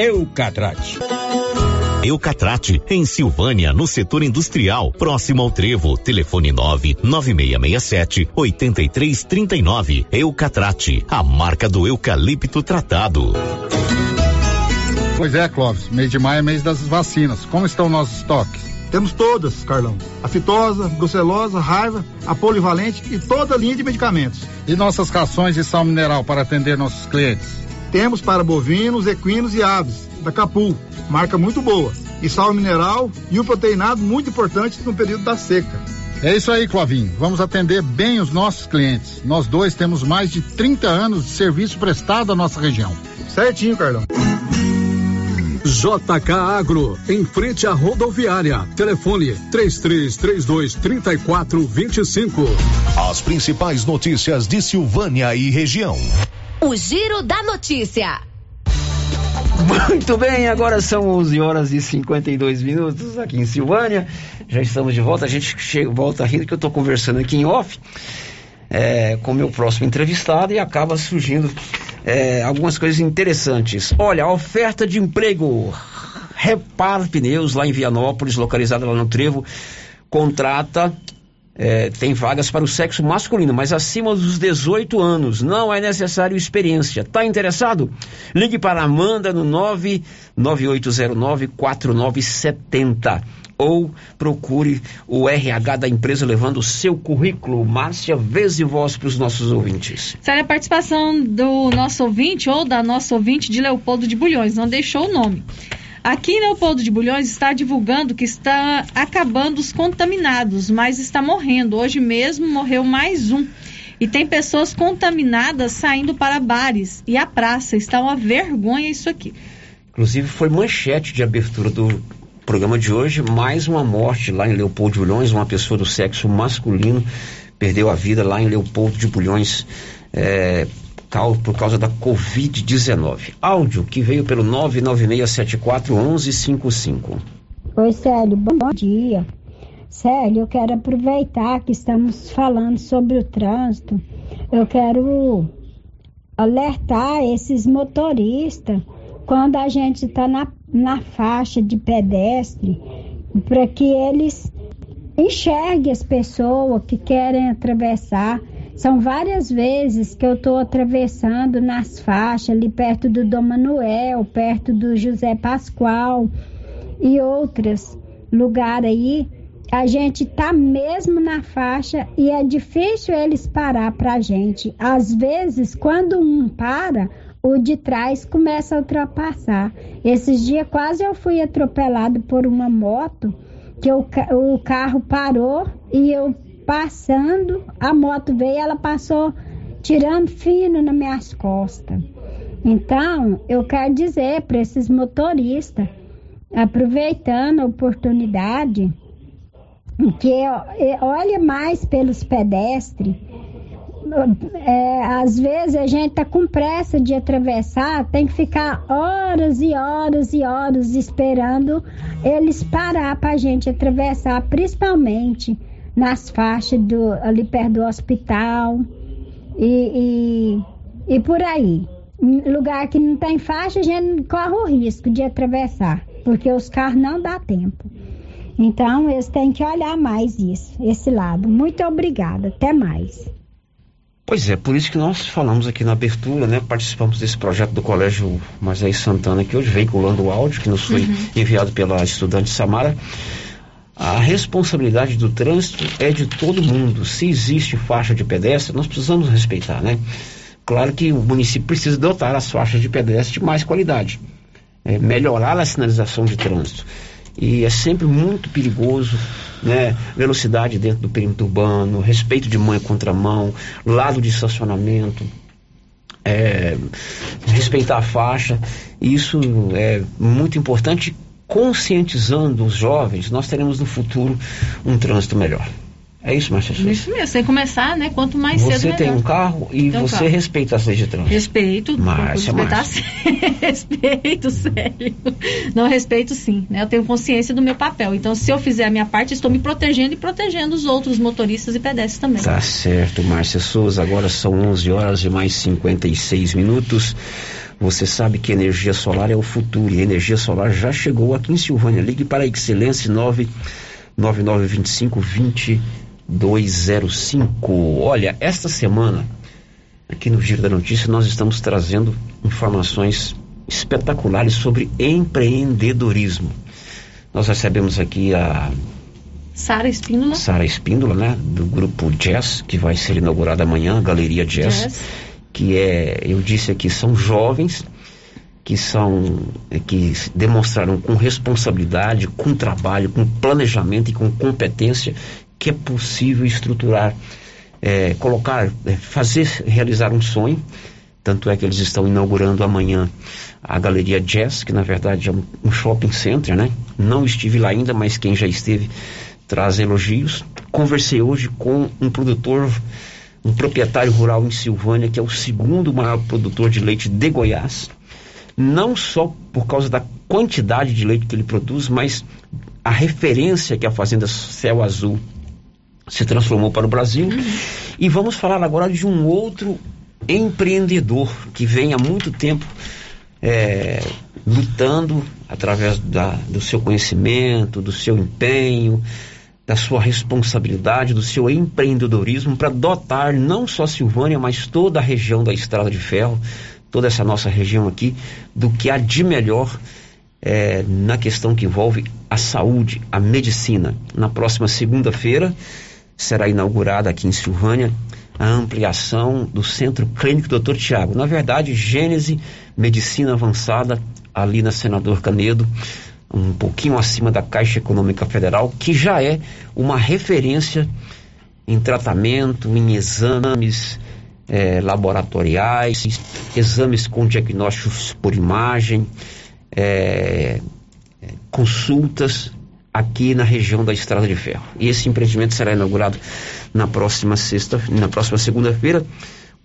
Eucatrate. Eucatrate, em Silvânia, no setor industrial, próximo ao Trevo. Telefone 99667 8339. Eucatrate, a marca do eucalipto tratado. Pois é, Clóvis, mês de maio é mês das vacinas. Como estão nossos estoques? Temos todas, Carlão. A fitosa, brucelosa, raiva, a polivalente e toda a linha de medicamentos. E nossas rações de sal mineral para atender nossos clientes? Temos para bovinos, equinos e aves, da Capu, marca muito boa. E sal mineral e o proteinado muito importante no período da seca. É isso aí, Clovinho. Vamos atender bem os nossos clientes. Nós dois temos mais de 30 anos de serviço prestado à nossa região. Certinho, Carlão. JK Agro, em frente à rodoviária. Telefone 3332 3425. As principais notícias de Silvânia e região. O Giro da Notícia. Muito bem, agora são 11 horas e 52 minutos aqui em Silvânia. Já estamos de volta. A gente chega, volta rindo que eu estou conversando aqui em off é, com meu próximo entrevistado e acaba surgindo é, algumas coisas interessantes. Olha, a oferta de emprego. Repar Pneus, lá em Vianópolis, localizada lá no Trevo, contrata é, tem vagas para o sexo masculino, mas acima dos 18 anos. Não é necessário experiência. Tá interessado? Ligue para Amanda no 998094970 ou procure o RH da empresa levando o seu currículo. Márcia, vez e voz para os nossos ouvintes. Sério, a participação do nosso ouvinte ou da nossa ouvinte de Leopoldo de Bulhões, não deixou o nome. Aqui em Leopoldo de Bulhões está divulgando que está acabando os contaminados, mas está morrendo. Hoje mesmo morreu mais um. E tem pessoas contaminadas saindo para bares e a praça. Está uma vergonha isso aqui. Inclusive foi manchete de abertura do programa de hoje, mais uma morte lá em Leopoldo de Bulhões, uma pessoa do sexo masculino perdeu a vida lá em Leopoldo de Bulhões. É, por causa da Covid-19. Áudio que veio pelo 996741155. Oi, Célio, bom dia. Célio, eu quero aproveitar que estamos falando sobre o trânsito. Eu quero alertar esses motoristas quando a gente está na, na faixa de pedestre, para que eles enxerguem as pessoas que querem atravessar. São várias vezes que eu estou atravessando nas faixas, ali perto do Dom Manuel, perto do José Pascoal e outros lugares aí. A gente tá mesmo na faixa e é difícil eles parar pra gente. Às vezes, quando um para, o de trás começa a ultrapassar. Esses dias quase eu fui atropelado por uma moto que o, o carro parou e eu passando, a moto veio, ela passou tirando fino nas minhas costas. Então, eu quero dizer para esses motoristas, aproveitando a oportunidade, que olha mais pelos pedestres é, às vezes a gente tá com pressa de atravessar, tem que ficar horas e horas e horas esperando eles parar para a gente atravessar, principalmente nas faixas do, ali perto do hospital e, e, e por aí. Lugar que não tem faixa, a gente corre o risco de atravessar, porque os carros não dá tempo. Então, eles têm que olhar mais isso, esse lado. Muito obrigada. Até mais. Pois é, por isso que nós falamos aqui na abertura, né? Participamos desse projeto do Colégio Moisés Santana, que hoje veiculando o áudio, que nos foi uhum. enviado pela estudante Samara. A responsabilidade do trânsito é de todo mundo. Se existe faixa de pedestre, nós precisamos respeitar, né? Claro que o município precisa dotar as faixas de pedestre de mais qualidade. É, melhorar a sinalização de trânsito e é sempre muito perigoso, né? Velocidade dentro do perímetro urbano, respeito de mão e contramão, lado de estacionamento, é, respeitar a faixa. Isso é muito importante. Conscientizando os jovens, nós teremos no futuro um trânsito melhor. É isso, Márcia Isso mesmo, sem começar, né? Quanto mais você cedo Você tem um carro e você carro. respeita as leis de trânsito. Respeito. Márcia, Márcia. [laughs] respeito, sério. Não, respeito sim, né? Eu tenho consciência do meu papel. Então, se eu fizer a minha parte, estou me protegendo e protegendo os outros motoristas e pedestres também. Tá certo, Márcia Souza. Agora são 11 horas e mais 56 minutos. Você sabe que energia solar é o futuro e a energia solar já chegou aqui em Silvânia. Ligue para a Excelência 99925 20 205. Olha, esta semana, aqui no Giro da Notícia, nós estamos trazendo informações espetaculares sobre empreendedorismo. Nós recebemos aqui a Sara Espíndola. Sara Espíndola, né? Do grupo Jazz, que vai ser inaugurado amanhã, Galeria Jazz, Jazz. Que é, eu disse aqui, são jovens que são que demonstraram com responsabilidade, com trabalho, com planejamento e com competência que é possível estruturar, é, colocar, é, fazer realizar um sonho. Tanto é que eles estão inaugurando amanhã a Galeria Jazz, que na verdade é um, um shopping center, né? Não estive lá ainda, mas quem já esteve traz elogios. Conversei hoje com um produtor, um proprietário rural em Silvânia, que é o segundo maior produtor de leite de Goiás. Não só por causa da quantidade de leite que ele produz, mas a referência que a Fazenda Céu Azul se transformou para o Brasil. E vamos falar agora de um outro empreendedor que vem há muito tempo é, lutando através da, do seu conhecimento, do seu empenho, da sua responsabilidade, do seu empreendedorismo para dotar não só Silvânia, mas toda a região da Estrada de Ferro, toda essa nossa região aqui, do que há de melhor é, na questão que envolve a saúde, a medicina. Na próxima segunda-feira, será inaugurada aqui em Silvânia a ampliação do Centro Clínico Dr. Tiago. Na verdade, Gênese Medicina Avançada, ali na Senador Canedo, um pouquinho acima da Caixa Econômica Federal, que já é uma referência em tratamento, em exames eh, laboratoriais, exames com diagnósticos por imagem, eh, consultas aqui na região da Estrada de Ferro. E esse empreendimento será inaugurado na próxima sexta, na próxima segunda-feira,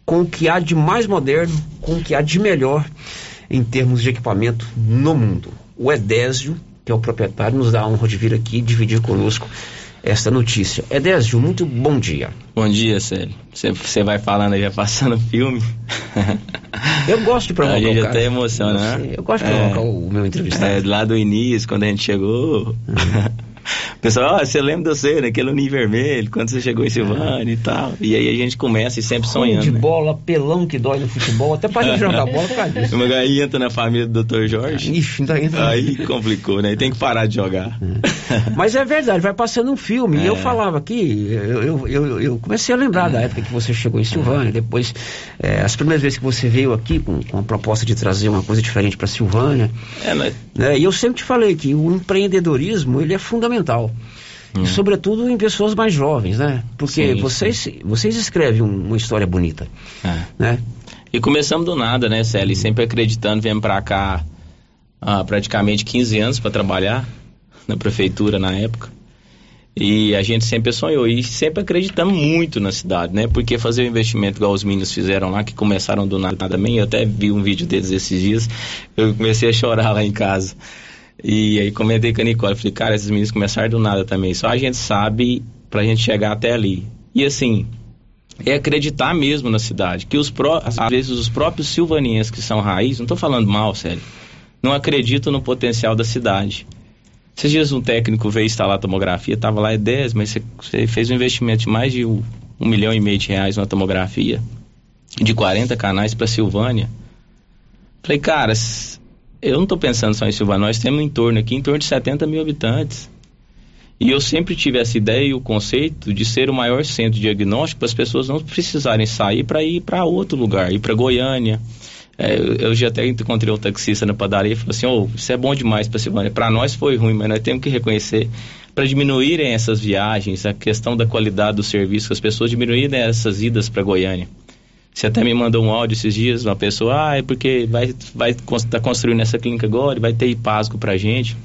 com o que há de mais moderno, com o que há de melhor em termos de equipamento no mundo. O Edésio, que é o proprietário, nos dá a honra de vir aqui dividir conosco esta notícia. Edésio, muito bom dia. Bom dia, Célio. Você vai falando aí, vai passando filme. [laughs] Eu gosto de provocar A gente até emociona, né? Eu gosto de provocar o meu entrevistado. É, lá do início, quando a gente chegou. O [laughs] pessoal, ah, você lembra de você, naquele Uninho Vermelho, quando você chegou em Silvânia e tal. E aí a gente começa e sempre sonhando. de né? bola, pelão que dói no futebol, até para jogar bola por causa disso. [laughs] Uma aí entra na família do Dr. Jorge. Ixi, ainda entra. Aí complicou, né? Tem que parar de jogar. Mas é verdade, vai passando um filme. E É. eu falava aqui, eu, eu, eu, eu comecei a lembrar da época que você chegou em Silvânia, depois, é, as primeiras vezes que você veio aqui com, com a proposta de trazer uma coisa diferente para Silvânia. É, né? né? E eu sempre te falei que o empreendedorismo, ele é fundamental. E sobretudo em pessoas mais jovens, né? Porque Sim, vocês, vocês escrevem um- uma história bonita, É. né? E começamos do nada, né, Célio? Sempre acreditando, viemos pra cá há praticamente 15 anos para trabalhar na prefeitura na época. E a gente sempre sonhou e sempre acreditamos muito na cidade, né? Porque fazer o investimento igual os meninos fizeram lá, que começaram do nada também, eu até vi um vídeo deles esses dias, eu comecei a chorar lá em casa. E aí comentei com a Nicole, falei, cara, esses meninos começaram do nada também, só a gente sabe pra gente chegar até ali. E assim, é acreditar mesmo na cidade. Que os pró às vezes os próprios silvanienses que são raiz, não estou falando mal, sério, não acreditam no potencial da cidade. Esses dias um técnico veio instalar a tomografia, estava lá é 10, mas você, fez um investimento de mais de um, um milhão e meio de reais numa tomografia, de 40 canais para Silvânia. Falei, cara, eu não estou pensando só em Silvânia, nós temos em torno aqui, em torno de 70 mil habitantes. E eu sempre tive essa ideia e o conceito de ser o maior centro diagnóstico para as pessoas não precisarem sair para ir para outro lugar, ir para Goiânia. É, eu, já até encontrei um taxista na padaria e falou assim: oh, isso é bom demais para Silvânia. Para nós foi ruim, mas nós temos que reconhecer para diminuírem essas viagens, a questão da qualidade do serviço, as pessoas diminuírem essas idas para Goiânia. Você até me mandou um áudio esses dias, uma pessoa, ah, é porque vai vai tá construindo essa clínica agora, vai ter IPASGO pra gente.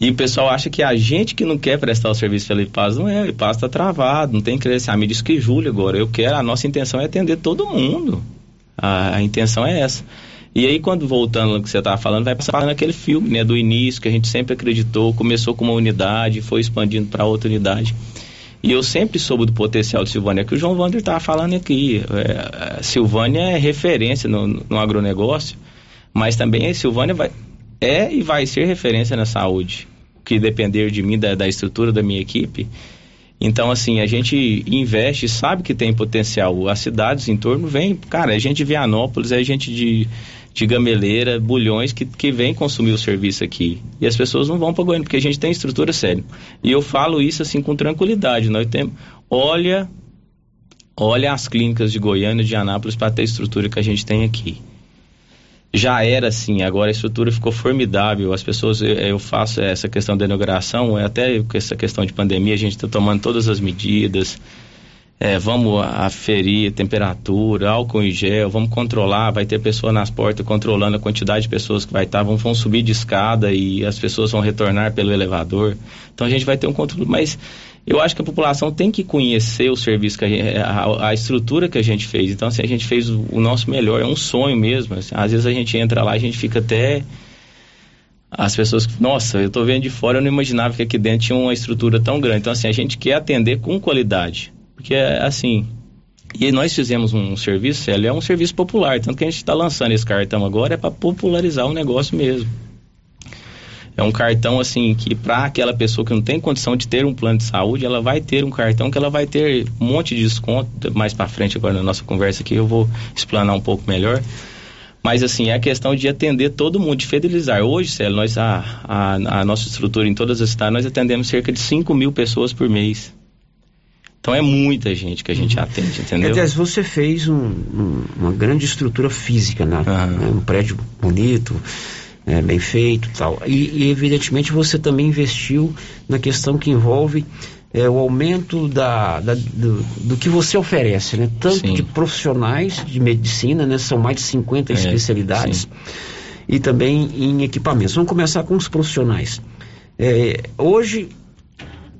E o pessoal acha que a gente que não quer prestar o serviço pela IPAS não é, o IPAS está travado, não tem me diz que julho agora. Eu quero, a nossa intenção é atender todo mundo. A, a intenção é essa. E aí, quando voltando no que você estava falando, vai passar naquele filme, né, do início, que a gente sempre acreditou, começou com uma unidade, foi expandindo para outra unidade. E eu sempre soube do potencial de Silvânia, que o João Wander estava falando aqui. É, a Silvânia é referência no, no agronegócio, mas também Silvânia vai, é e vai ser referência na saúde. Que depender de mim, da, da estrutura da minha equipe. Então, assim, a gente investe, sabe que tem potencial. As cidades em torno vêm, cara, é gente de Vianópolis, é gente de, de Gameleira, Bulhões, que, que vem consumir o serviço aqui. E as pessoas não vão para Goiânia, porque a gente tem estrutura séria. E eu falo isso, assim, com tranquilidade. Nós temos, olha, olha as clínicas de Goiânia e de Anápolis para ter a estrutura que a gente tem aqui já era assim, agora a estrutura ficou formidável. As pessoas, eu, eu faço essa questão da inauguração, é até essa questão de pandemia, a gente está tomando todas as medidas. É, vamos aferir temperatura, álcool em gel, vamos controlar, vai ter pessoa nas portas controlando a quantidade de pessoas que vai estar, vão, vão subir de escada e as pessoas vão retornar pelo elevador. Então a gente vai ter um controle, mas eu acho que a população tem que conhecer o serviço que a, a, a estrutura que a gente fez. Então, assim, a gente fez o, o nosso melhor, é um sonho mesmo. Assim, às vezes a gente entra lá, a gente fica até as pessoas, nossa, eu tô vendo de fora, eu não imaginava que aqui dentro tinha uma estrutura tão grande. Então, assim, a gente quer atender com qualidade. Porque, assim, e nós fizemos um serviço, ele é um serviço popular, tanto que a gente está lançando esse cartão agora é para popularizar o negócio mesmo. É um cartão assim que para aquela pessoa que não tem condição de ter um plano de saúde, ela vai ter um cartão que ela vai ter um monte de desconto. Mais para frente agora na nossa conversa aqui eu vou explanar um pouco melhor. Mas assim, é a questão de atender todo mundo, de fidelizar. Hoje, Célio, nós, a, a, a nossa estrutura em todas as cidades, nós atendemos cerca de 5 mil pessoas por mês. Então é muita gente que a gente atende, entendeu? Aliás, você fez um, um, uma grande estrutura física, né? né? um prédio bonito, é, bem feito tal. E, e, evidentemente, você também investiu na questão que envolve é, o aumento da, da do, do, que você oferece, né? Tanto sim. de profissionais de medicina, né? São mais de 50 é, especialidades. Sim. E também em equipamentos. Vamos começar com os profissionais. É, hoje,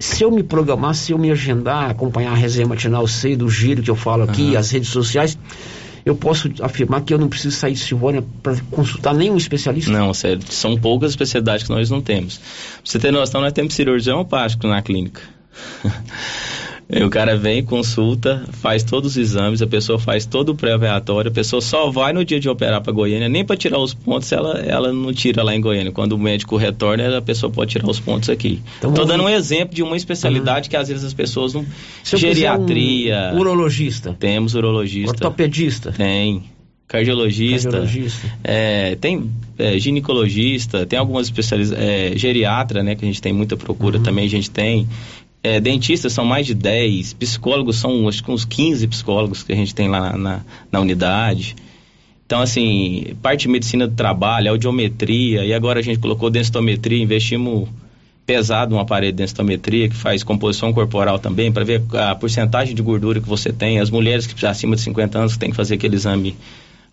se eu me programar, se eu me agendar, acompanhar a resenha matinal, sei do giro que eu falo aqui, uhum. as redes sociais, eu posso afirmar que eu não preciso sair de Silvânia para consultar nenhum especialista? Não, sério, são poucas especialidades que nós não temos. Pra você ter noção, nós temos cirurgião plástico na clínica. [laughs] O cara vem, consulta, faz todos os exames, a pessoa faz todo o pré-operatório, a pessoa só vai no dia de operar para Goiânia, nem para tirar os pontos ela, ela não tira lá em Goiânia. Quando o médico retorna, a pessoa pode tirar os pontos aqui. Estou então, dando um exemplo de uma especialidade uhum. que às vezes as pessoas não. Geriatria. Um urologista. Temos urologista. Ortopedista. Tem cardiologista, cardiologista. É, tem é, ginecologista, tem algumas especialidades, é, geriatra, né, que a gente tem muita procura uhum. também, a gente tem é, dentistas são mais de 10, psicólogos são acho que uns 15 psicólogos que a gente tem lá na, na unidade. Então, assim, parte de medicina do trabalho, audiometria, e agora a gente colocou densitometria, investimos pesado um aparelho de densitometria que faz composição corporal também, para ver a porcentagem de gordura que você tem. As mulheres que acima de 50 anos tem que fazer aquele exame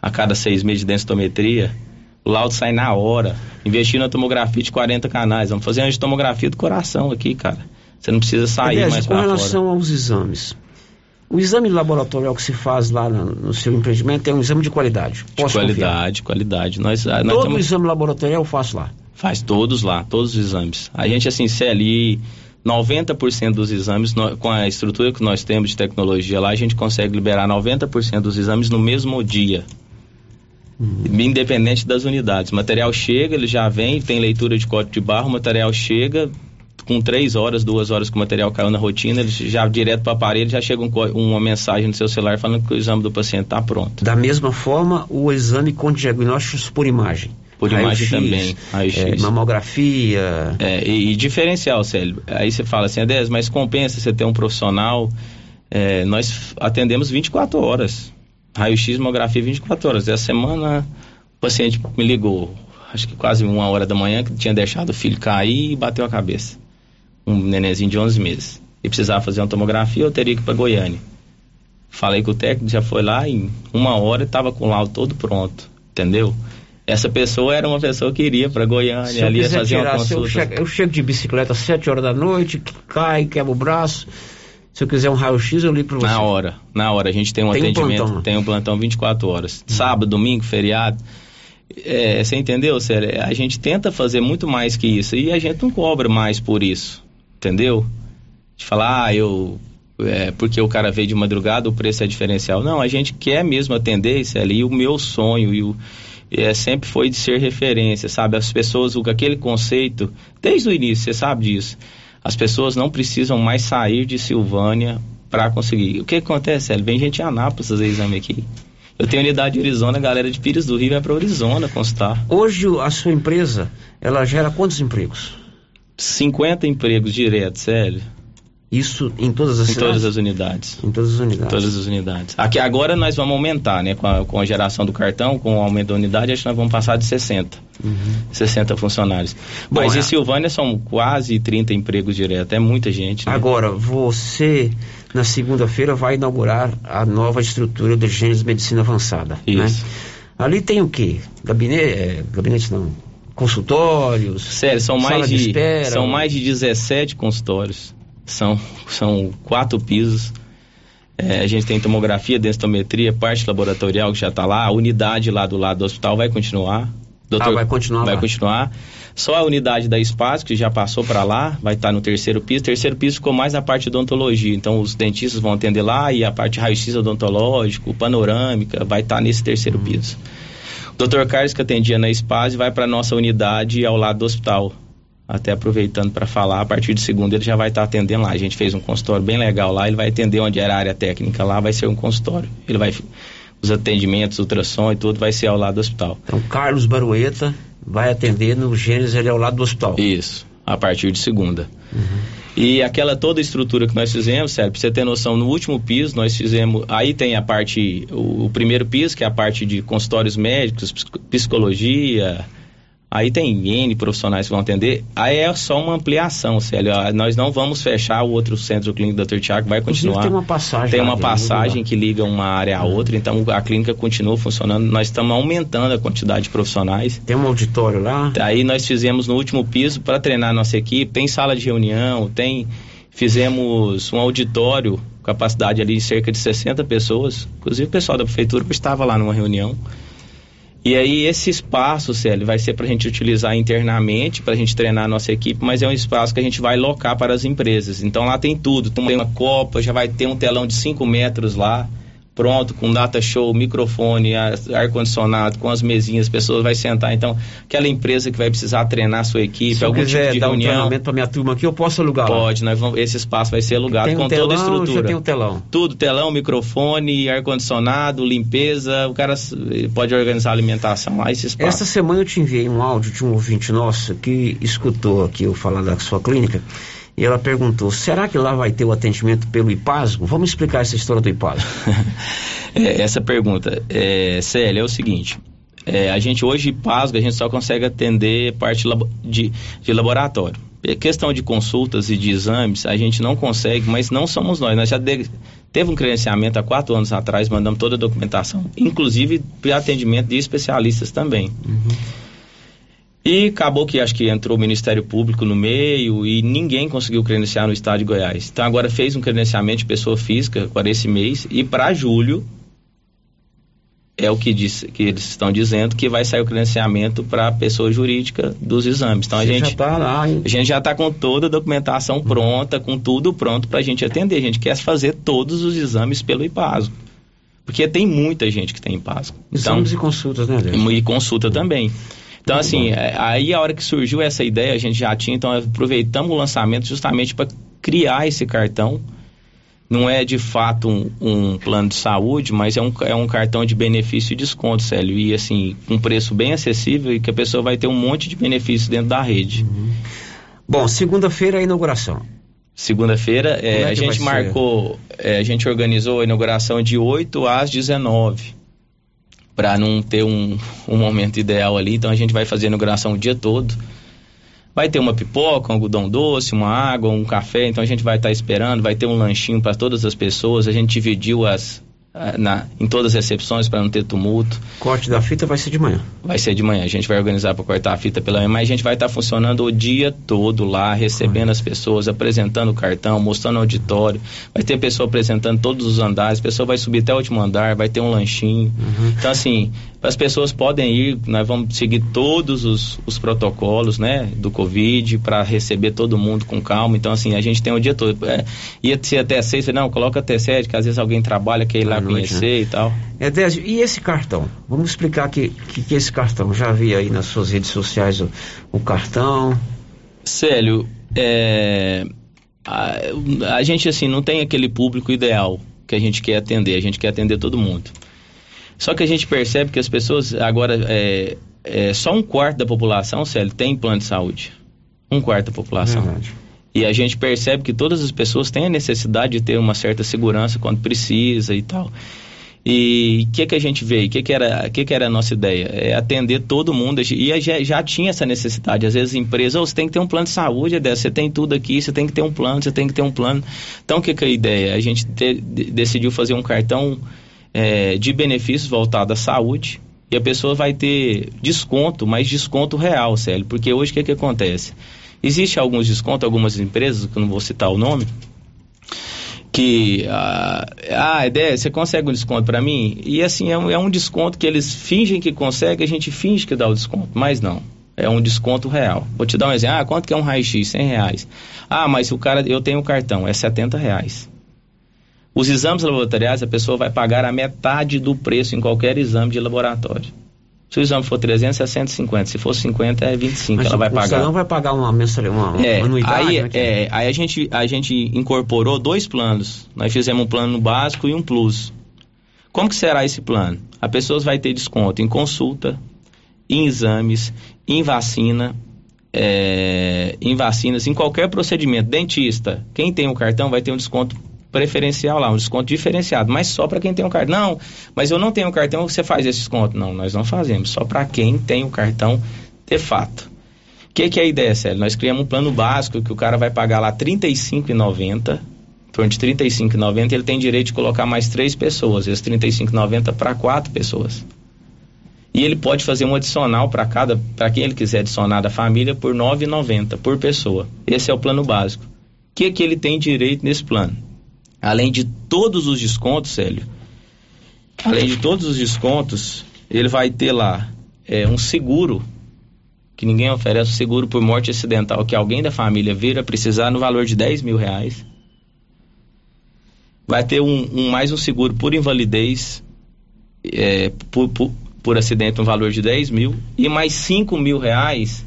a cada seis meses de densitometria. O laudo sai na hora. Investir na tomografia de 40 canais. Vamos fazer uma tomografia do coração aqui, cara. Você não precisa sair Aliás, mais para fora. Com relação aos exames, o exame laboratorial que se faz lá no, no seu empreendimento é um exame de qualidade. Posso de qualidade, confiar? qualidade. Nós, nós Todo temos... exame laboratorial eu faço lá? Faz todos lá, todos os exames. A gente, assim, CLI, 90% dos exames, com a estrutura que nós temos de tecnologia lá, a gente consegue liberar 90% dos exames no mesmo dia. Uhum. Independente das unidades. O material chega, ele já vem, tem leitura de código de barra, o material chega, com três horas, duas horas que o material caiu na rotina, ele já direto para o aparelho, já chega um, uma mensagem no seu celular falando que o exame do paciente está pronto. Da mesma forma, o exame com diagnósticos por imagem. Por imagem também. É, mamografia. É, e, e, diferencial, Célio. Aí você fala assim, Adés, mas compensa você ter um profissional. É, nós atendemos 24 horas. Raio-X, mamografia 24 horas. Essa semana o paciente me ligou, acho que quase uma hora da manhã, que tinha deixado o filho cair e bateu a cabeça um nenenzinho de 11 meses, e precisava fazer uma tomografia, eu teria que ir para Goiânia. Falei com o técnico, já foi lá, em uma hora estava com o laudo todo pronto, entendeu? Essa pessoa era uma pessoa que iria para Goiânia, ali ia fazer tirar, uma consulta. Eu chego, eu chego, de bicicleta às 7 horas da noite, cai, quebra o braço. Se eu quiser um raio-x, eu ligo para você. Na hora, na hora. A gente tem um tem atendimento, um plantão, tem um plantão 24 horas. Hum. Sábado, domingo, feriado. É, você entendeu, Célia? A gente tenta fazer muito mais que isso e a gente não cobra mais por isso entendeu? De falar, ah, eu. É, porque o cara veio de madrugada, o preço é diferencial. Não, a gente quer mesmo atender isso ali. E o meu sonho e o, é, sempre foi de ser referência, sabe? As pessoas, aquele conceito, desde o início, você sabe disso. As pessoas não precisam mais sair de Silvânia para conseguir. O que acontece, Célio? Vem gente de Anápolis fazer exame aqui. Eu tenho unidade de Arizona, a galera de Pires do Rio vai para Arizona constar. Hoje a sua empresa, ela gera quantos empregos? 50 empregos diretos, sério. Isso em todas as Em todas as unidades. Em todas as unidades. Todas as unidades. Aqui agora nós vamos aumentar, né? Com a, com a geração do cartão, com o aumento da unidade, acho que nós vamos passar de 60. Uhum. 60 funcionários. Bom, Mas é... em Silvânia são quase 30 empregos diretos. É muita gente. Né? Agora, você na segunda-feira vai inaugurar a nova estrutura do Gênesis Medicina Avançada. Né? Isso. Né? Ali tem o quê? Gabinete, é, gabinete não, consultórios? Sério, são mais de, de são mais de 17 consultórios. São, são quatro pisos. É, a gente tem tomografia, densitometria, parte laboratorial que já está lá, a unidade lá do lado do hospital vai continuar. Doutor, ah, vai continuar. Vai lá. continuar. Só a unidade da espaço, que já passou para lá, vai estar tá no terceiro piso. Terceiro piso ficou mais a parte de odontologia. Então, os dentistas vão atender lá e a parte raio-x odontológico, panorâmica, vai estar tá nesse terceiro hum. piso. Dr. Carlos, que atendia na SPAS, vai para nossa unidade ao lado do hospital. Até aproveitando para falar, a partir de segunda ele já vai estar tá atendendo lá. A gente fez um consultório bem legal lá, ele vai atender onde era a área técnica lá, vai ser um consultório. Ele vai os atendimentos, ultrassom e tudo vai ser ao lado do hospital. Então, Carlos Barueta vai atender no Gênesis ali ao lado do hospital. Isso, a partir de segunda. Uhum. E aquela toda estrutura que nós fizemos, sério, pra você ter noção, no último piso nós fizemos. Aí tem a parte, o, o primeiro piso, que é a parte de consultórios médicos, psicologia, Aí tem N profissionais que vão atender. Aí é só uma ampliação, Célio. Nós não vamos fechar o outro centro clínico Dr. Tiago, vai continuar. tem uma passagem. Tem uma passagem que liga uma área a outra, então a clínica continua funcionando. Nós estamos aumentando a quantidade de profissionais. Tem um auditório lá? Aí nós fizemos no último piso para treinar nossa equipe. Tem sala de reunião, tem fizemos um auditório, capacidade ali de cerca de 60 pessoas, inclusive o pessoal da prefeitura estava lá numa reunião. E aí esse espaço, Célio, vai ser para a gente utilizar internamente, para a gente treinar a nossa equipe, mas é um espaço que a gente vai locar para as empresas. Então lá tem tudo, tem uma copa, já vai ter um telão de 5 metros lá, pronto, com data show, microfone, ar-condicionado, com as mesinhas, as pessoas vai sentar. Então, aquela empresa que vai precisar treinar a sua equipe, Se algum quiser tipo de dar reunião. um treinamento para minha turma aqui, eu posso alugar? Pode, nós vamos, esse espaço vai ser alugado Tem um com telão, toda a estrutura. tem um telão. Tudo, telão, microfone, ar-condicionado, limpeza, o cara pode organizar a alimentação lá, esse espaço. Esta semana eu te enviei um áudio de um ouvinte nosso que escutou aqui eu falar da sua clínica e ela perguntou: será que lá vai ter o atendimento pelo IPASGO? Vamos explicar essa história do IPASGO. [laughs] É, essa pergunta, é, Célia, é o seguinte. é, a gente hoje, PASGO, a gente só consegue atender parte de, de laboratório. É questão de consultas e de exames, a gente não consegue, mas não somos nós. Nós já de- teve um credenciamento há quatro anos atrás, mandamos toda a documentação, inclusive para atendimento de especialistas também. E acabou que acho que entrou o Ministério Público no meio e ninguém conseguiu credenciar no estado de Goiás. Então agora fez um credenciamento de pessoa física para esse mês e para julho é o que, diz, que eles estão dizendo que vai sair o credenciamento para a pessoa jurídica dos exames. Então a Você gente já tá lá, a gente já está com toda a documentação pronta, com tudo pronto para a gente atender. A gente quer fazer todos os exames pelo IPASGO. Porque tem muita gente que tem IPASGO. Então, Exames e consultas, né, Deus? e consulta também. Então, assim, é, aí a hora que surgiu essa ideia, a gente já tinha, então aproveitamos o lançamento justamente para criar esse cartão. Não é de fato um, um plano de saúde, mas é um, é um cartão de benefício e desconto, Célio. E assim, um preço bem acessível e que a pessoa vai ter um monte de benefícios dentro da rede. Bom, segunda-feira é a inauguração. Segunda-feira, é, é a gente marcou, é, a gente organizou a inauguração de 8 às 19 para não ter um, um momento ideal ali. Então a gente vai fazer inauguração o dia todo. Vai ter uma pipoca, um algodão doce, uma água, um café. Então a gente vai estar esperando. Vai ter um lanchinho para todas as pessoas. A gente dividiu as na, em todas as recepções para não ter tumulto. Corte da fita vai ser de manhã. Vai ser de manhã. A gente vai organizar para cortar a fita pela manhã, mas a gente vai estar funcionando o dia todo lá, recebendo as pessoas, apresentando o cartão, mostrando o auditório. Vai ter pessoa apresentando todos os andares, a pessoa vai subir até o último andar, vai ter um lanchinho. Então, assim, as pessoas podem ir, nós vamos seguir todos os, os protocolos, né, do Covid, para receber todo mundo com calma. Então, assim, a gente tem o dia todo. É, ia ser até seis, não, coloca até sete, que às vezes alguém trabalha, quer ir lá noite, conhecer e tal. É, Désio, e esse cartão? Vamos explicar que, que, que esse cartão. Já vi aí nas suas redes sociais o, o cartão. Célio, é, a, a gente assim não tem aquele público ideal que a gente quer atender, a gente quer atender todo mundo. Só que a gente percebe que as pessoas agora é, é, só um quarto da população, Célio, tem plano de saúde. Um quarto da população. Verdade. E a gente percebe que todas as pessoas têm a necessidade de ter uma certa segurança quando precisa e tal. E o que, que a gente veio? O que, que, era, que, que era a nossa ideia? É atender todo mundo. E já, já tinha essa necessidade. Às vezes, empresas, oh, você tem que ter um plano de saúde, você tem tudo aqui, você tem que ter um plano, você tem que ter um plano. Então, o que, que é a ideia? A gente te- de- decidiu fazer um cartão é, de benefícios voltado à saúde. E a pessoa vai ter desconto, mas desconto real, Célio. Porque hoje o que, que acontece? Existe alguns descontos, algumas empresas, que eu não vou citar o nome, que ah, ah ideia você consegue um desconto para mim e assim é um, é um desconto que eles fingem que consegue a gente finge que dá o desconto mas não é um desconto real vou te dar um exemplo ah quanto que é um raio-x 100 reais ah mas o cara eu tenho o cartão é 70 reais os exames laboratoriais a pessoa vai pagar a metade do preço em qualquer exame de laboratório se o exame for 300 é 150 se for 50 é 25 Mas ela vai o pagar cidadão vai pagar uma mensalidade, uma, é, anuidade, aí, né, que é, aí a gente, a gente incorporou dois planos. Nós fizemos um plano básico e um plus. Como que será esse plano? A pessoa vai ter desconto em consulta, em exames, em vacina, é, em vacinas, em qualquer procedimento. Dentista, quem tem o cartão vai ter um desconto preferencial lá, um desconto diferenciado, mas só para quem tem o cartão. Não, mas eu não tenho o cartão, você faz esse desconto. Não, nós não fazemos, só para quem tem o cartão de fato. O que, que é a ideia, Célio? Nós criamos um plano básico que o cara vai pagar lá R$ 35,90, em torno de R$ 35,90, ele tem direito de colocar mais três pessoas, esse R$ 35,90 para quatro pessoas. E ele pode fazer um adicional para cada, para quem ele quiser adicionar da família por R$ 9,90 por pessoa. Esse é o plano básico. que, que ele tem direito nesse plano? Além de todos os descontos, Célio, além de todos os descontos, ele vai ter lá é, um seguro, que ninguém oferece, um seguro por morte acidental, que alguém da família vir a precisar no valor de 10 mil reais. Vai ter um, um mais um seguro por invalidez, é, por, por, por, acidente, no valor de 10 mil, e mais 5 mil reais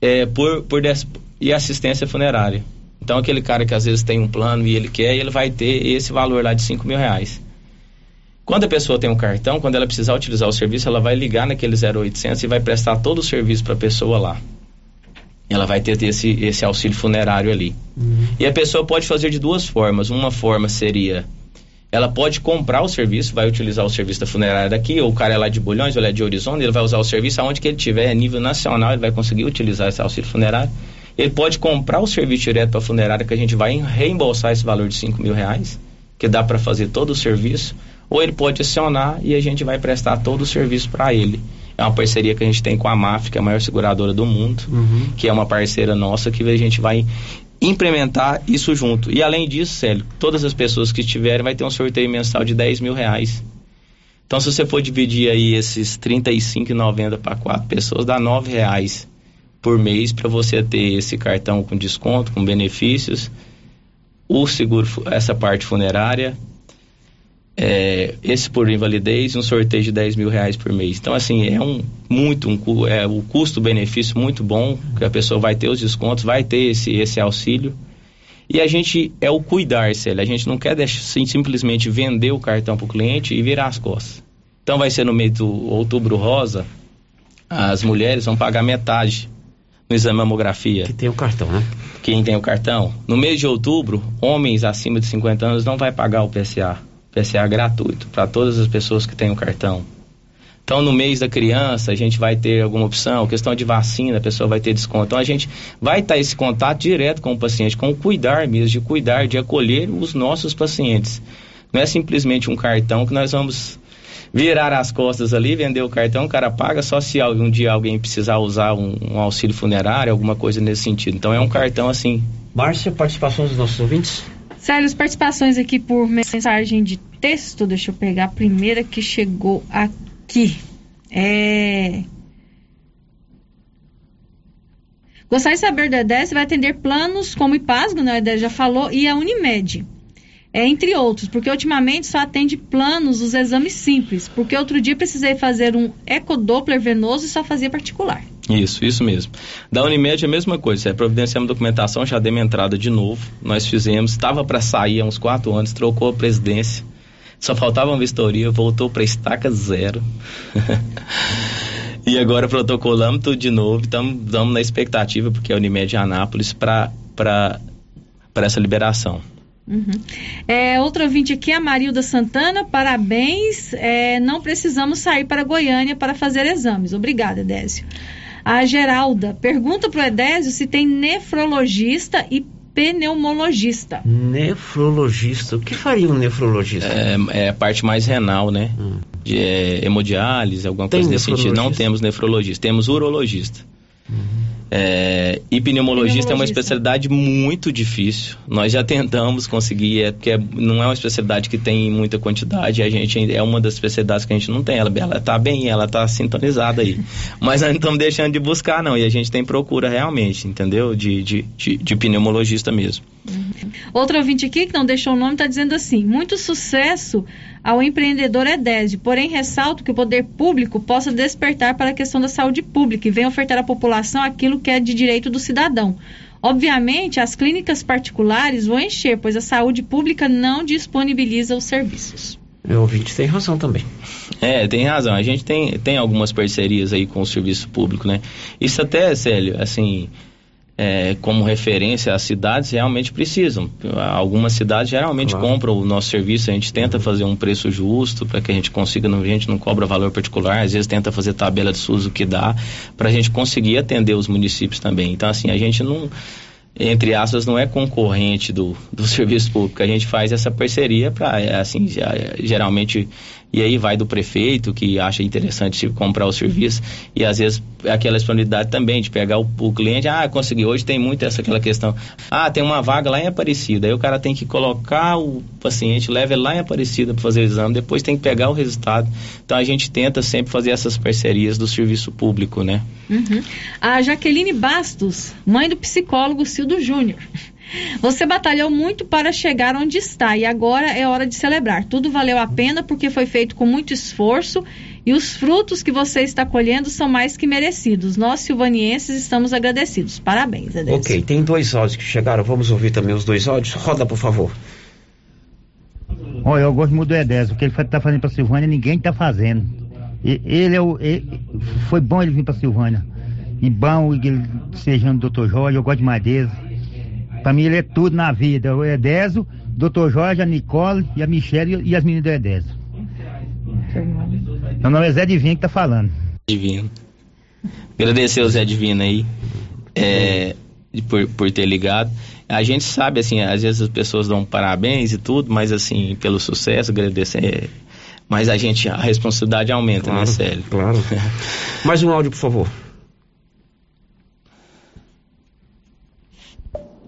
é, por, por des, e assistência funerária. Então, aquele cara que às vezes tem um plano e ele quer, ele vai ter esse valor lá de 5 mil reais. Quando a pessoa tem um cartão, quando ela precisar utilizar o serviço, ela vai ligar naquele 0800 e vai prestar todo o serviço para a pessoa lá. Ela vai ter esse, esse auxílio funerário ali. Uhum. E a pessoa pode fazer de duas formas. Uma forma seria ela pode comprar o serviço, vai utilizar o serviço da funerária daqui, ou o cara é lá de Bulhões, ou ele é de Horizonte, ele vai usar o serviço aonde que ele tiver, a nível nacional, ele vai conseguir utilizar esse auxílio funerário. Ele pode comprar o serviço direto para a funerária, que a gente vai reembolsar esse valor de 5 mil reais, que dá para fazer todo o serviço, ou ele pode acionar e a gente vai prestar todo o serviço para ele. É uma parceria que a gente tem com a MAF, que é a maior seguradora do mundo, uhum. que é uma parceira nossa, que a gente vai implementar isso junto. E além disso, Célio, todas as pessoas que estiverem vai ter um sorteio mensal de 10 mil reais. Então, se você for dividir aí esses R$ 35,90 para quatro pessoas, dá R$ reais por mês para você ter esse cartão com desconto, com benefícios, o seguro, essa parte funerária, é, esse por invalidez um sorteio de 10 mil reais por mês. Então, assim, é um muito um, é, o custo-benefício muito bom, que a pessoa vai ter os descontos, vai ter esse, esse auxílio. E a gente é o cuidar, Célia. A gente não quer deixar, sim, simplesmente vender o cartão para o cliente e virar as costas. Então vai ser no mês do outubro rosa, as mulheres vão pagar metade no exame mamografia. Que tem o cartão, né? Quem tem o cartão. No mês de outubro, homens acima de 50 anos não vai pagar o PSA. PSA gratuito para todas as pessoas que têm o cartão. Então, no mês da criança, a gente vai ter alguma opção, questão de vacina, a pessoa vai ter desconto. Então, a gente vai estar esse contato direto com o paciente, com o cuidar mesmo, de cuidar, de acolher os nossos pacientes. Não é simplesmente um cartão que nós vamos virar as costas ali, vender o cartão, o cara paga só se um dia alguém precisar usar um, um auxílio funerário, alguma coisa nesse sentido. Então é um cartão assim. Márcia, participação dos nossos ouvintes? Sério, participações aqui por mensagem de texto. Deixa eu pegar a primeira que chegou aqui. É. Gostaria de saber da EDES se vai atender planos como o IPASGO, né? A EDES já falou, e a Unimed é, entre outros, porque ultimamente só atende planos os exames simples, porque outro dia precisei fazer um ecodoppler venoso e só fazia particular. Isso, isso mesmo. Da Unimed é a mesma coisa, é, providenciamos documentação, já demos entrada de novo, nós fizemos, estava para sair há uns quatro anos, trocou a presidência, só faltava uma vistoria, voltou para estaca zero. [laughs] e agora protocolamos tudo de novo, estamos na expectativa, porque a Unimed é Anápolis, para essa liberação. Uhum. É, outro ouvinte aqui, a Marilda Santana, parabéns. É, não precisamos sair para Goiânia para fazer exames. Obrigada, Edésio. A Geralda pergunta para o Edésio se tem nefrologista e pneumologista. Nefrologista. O que faria um nefrologista? É, é a parte mais renal, né? Hum. De é, hemodiálise, alguma tem coisa nesse sentido. Não temos nefrologista, temos urologista. Uhum. É, e pneumologista é uma especialidade muito difícil. Nós já tentamos conseguir, é, porque não é uma especialidade que tem muita quantidade. A gente é uma das especialidades que a gente não tem. Ela, ela tá bem, ela tá sintonizada aí. [laughs] Mas nós não estamos deixando de buscar, não. E a gente tem procura realmente, entendeu? De, de, de, de pneumologista mesmo. Uhum. Outro ouvinte aqui que não deixou o nome está dizendo assim: muito sucesso ao empreendedor Edésio, porém ressalto que o poder público possa despertar para a questão da saúde pública e venha ofertar à população aquilo que é de direito do cidadão. Obviamente, as clínicas particulares vão encher, pois a saúde pública não disponibiliza os serviços. O ouvinte tem razão também. É, tem razão. A gente tem, tem algumas parcerias aí com o serviço público, né? Isso até, Célio, assim, é, como referência, as cidades realmente precisam. Algumas cidades geralmente claro. compram o nosso serviço, a gente tenta fazer um preço justo para que a gente consiga, a gente não cobra valor particular, às vezes tenta fazer tabela de SUS o que dá, para a gente conseguir atender os municípios também. Então, assim, a gente não, entre aspas, não é concorrente do, do [laughs] serviço público, a gente faz essa parceria para, assim, geralmente E aí vai do prefeito que acha interessante comprar o serviço e às vezes é aquela disponibilidade também de pegar o, o, cliente, ah, consegui, hoje tem muito essa aquela questão, ah, tem uma vaga lá em Aparecida, aí o cara tem que colocar o paciente, leva ele lá em Aparecida para fazer o exame, depois tem que pegar o resultado. Então a gente tenta sempre fazer essas parcerias do serviço público, né? Uhum. A Jaqueline Bastos, mãe do psicólogo Cildo Júnior. Você batalhou muito para chegar onde está e agora é hora de celebrar. Tudo valeu a pena porque foi feito com muito esforço e os frutos que você está colhendo são mais que merecidos. Nós, silvanienses, estamos agradecidos. Parabéns, Edson. Ok, tem dois áudios que chegaram. Vamos ouvir também os dois áudios. Roda, por favor. Olha, eu gosto muito do Edésio. O que ele está fazendo para Silvânia, ninguém está fazendo. Ele é o. Ele, foi bom ele vir para Silvânia. E bom ele seja o doutor Jorge, eu gosto demais dele. Pra mim ele é tudo na vida. O Edésio, Dr. Jorge, a Nicole e a Michelle e as meninas do Edésio. Meu nome é Zé Divino que tá falando. Divino. Agradecer ao Zé Divino aí é, por, por ter ligado. A gente sabe, assim, às vezes as pessoas dão parabéns e tudo, mas assim, pelo sucesso, agradecer. Mas a gente, a responsabilidade aumenta, claro, né, Célio? Claro. [laughs] Mais um áudio, por favor.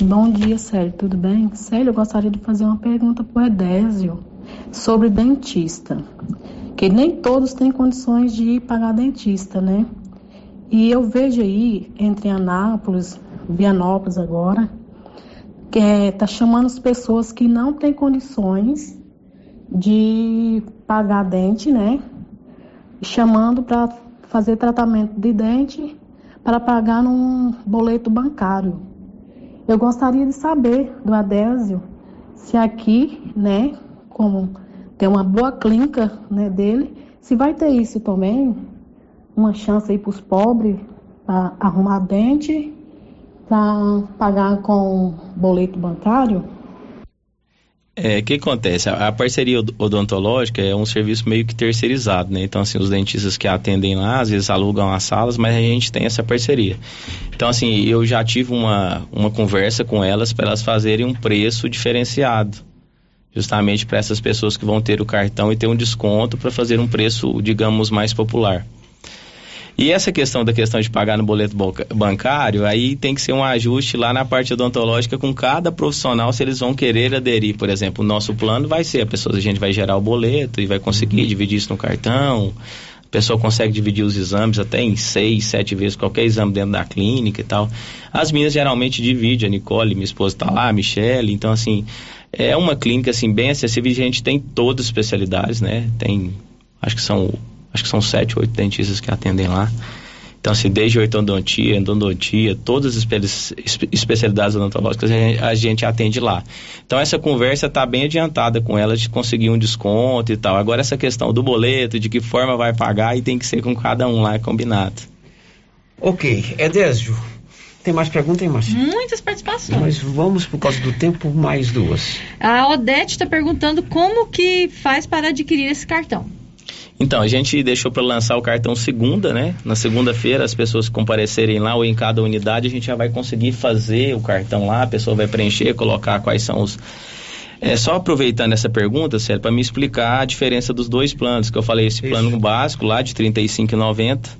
Bom dia, Célio, tudo bem? Célio, eu gostaria de fazer uma pergunta para o Edésio sobre dentista. Que nem todos têm condições de pagar dentista, né? E eu vejo aí, entre Anápolis, Vianópolis agora, que é, tá chamando as pessoas que não têm condições de pagar dente, né? Chamando para fazer tratamento de dente para pagar num boleto bancário. Eu gostaria de saber do Adésio se aqui, né, como tem uma boa clínica né, dele, se vai ter isso também, uma chance aí para os pobres para arrumar dente, para pagar com boleto bancário. É, o que acontece? A, a, parceria odontológica é um serviço meio que terceirizado, né? Então, assim, os dentistas que atendem lá, às vezes alugam as salas, mas a gente tem essa parceria. Então, assim, eu já tive uma, uma conversa com elas para elas fazerem um preço diferenciado. Justamente para essas pessoas que vão ter o cartão e ter um desconto para fazer um preço, digamos, mais popular. E essa questão da questão de pagar no boleto bancário, aí tem que ser um ajuste lá na parte odontológica com cada profissional se eles vão querer aderir. Por exemplo, o nosso plano vai ser, a pessoa, a gente vai gerar o boleto e vai conseguir uhum. dividir isso no cartão. A pessoa consegue dividir os exames até em seis, sete vezes, qualquer exame dentro da clínica e tal. As minhas geralmente dividem, a Nicole, minha esposa está lá, a Michelle, então assim, é uma clínica assim bem acessível, a gente tem todas as especialidades, né? Tem, acho que são acho que são sete, oito dentistas que atendem lá. Então, assim, desde ortodontia, endodontia, todas as espe especialidades odontológicas a gente atende lá. Então, essa conversa está bem adiantada com ela de conseguir um desconto e tal. Agora, essa questão do boleto, de que forma vai pagar, e tem que ser com cada um lá combinado. Ok. Edésio, tem mais perguntas, hein, Márcia? Muitas participações. Mas vamos, por causa do tempo, mais duas. A Odete está perguntando como que faz para adquirir esse cartão. Então, a gente deixou para lançar o cartão segunda, né? Na segunda-feira, as pessoas comparecerem lá ou em cada unidade, a gente já vai conseguir fazer o cartão lá, a pessoa vai preencher, colocar quais são os. É só aproveitando essa pergunta, Célio, para me explicar a diferença dos dois planos, que eu falei, esse Isso. plano básico lá de R$ 35,90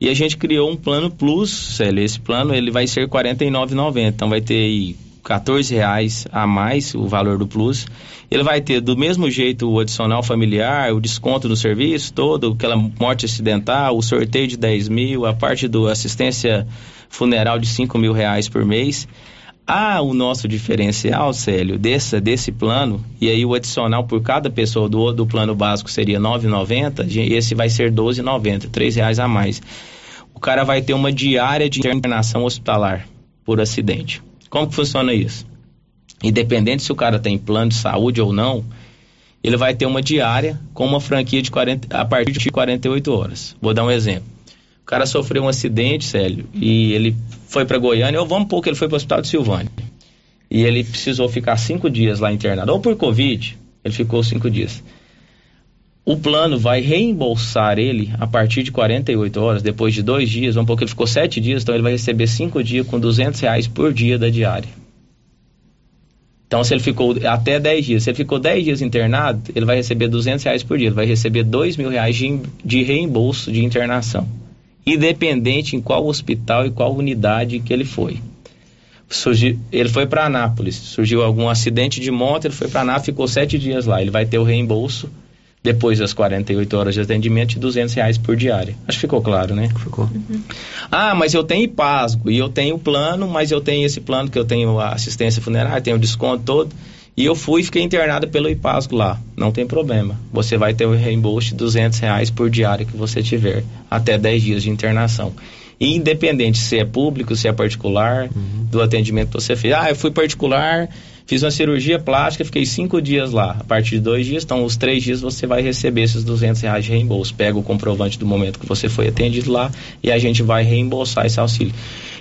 e a gente criou um plano plus, Célio, esse plano ele vai ser R$ 49,90, então vai ter aí 14 reais a mais o valor do plus. Ele vai ter do mesmo jeito o adicional familiar, o desconto do serviço todo, aquela morte acidental, o sorteio de 10 mil, a parte do assistência funeral de 5 mil reais por mês. Ah, o nosso diferencial, Célio, desse, desse plano, e aí o adicional por cada pessoa do, do plano básico seria R$ 9,90, esse vai ser R$ 12,90, R$ reais a mais. O cara vai ter uma diária de internação hospitalar por acidente. Como que funciona isso? Independente se o cara tem plano de saúde ou não, ele vai ter uma diária com uma franquia de 40, a partir de 48 horas. Vou dar um exemplo. O cara sofreu um acidente, Célio, e ele foi para Goiânia, ou vamos pouco, ele foi para o hospital de Silvânia. E ele precisou ficar cinco dias lá internado, ou por Covid, ele ficou cinco dias. O plano vai reembolsar ele a partir de 48 horas, depois de dois dias, um pouco ele ficou sete dias, então ele vai receber cinco dias com 200 reais por dia da diária. Então, se ele ficou até 10 dias, se ele ficou 10 dias internado, ele vai receber 200 reais por dia, ele vai receber 2 mil reais de, de reembolso de internação, independente em qual hospital e qual unidade que ele foi. Surgiu, ele foi para Anápolis, surgiu algum acidente de moto, ele foi para Anápolis, ficou sete dias lá, ele vai ter o reembolso depois das 48 horas de atendimento de 200 reais por diária. Acho que ficou claro, né? Ficou. Uhum. Ah, mas eu tenho IPASGO e eu tenho plano, mas eu tenho esse plano que eu tenho assistência funerária, tenho o desconto todo. E eu fui e fiquei internado pelo IPASGO lá. Não tem problema. Você vai ter o reembolso de 200 reais por diária que você tiver, até 10 dias de internação. E independente se é público, se é particular, uhum. do atendimento que você fez. Ah, eu fui particular, Fiz uma cirurgia plástica, fiquei cinco dias lá. A partir de dois dias, então os três dias você vai receber esses 200 reais de reembolso. Pega o comprovante do momento que você foi atendido lá e a gente vai reembolsar esse auxílio.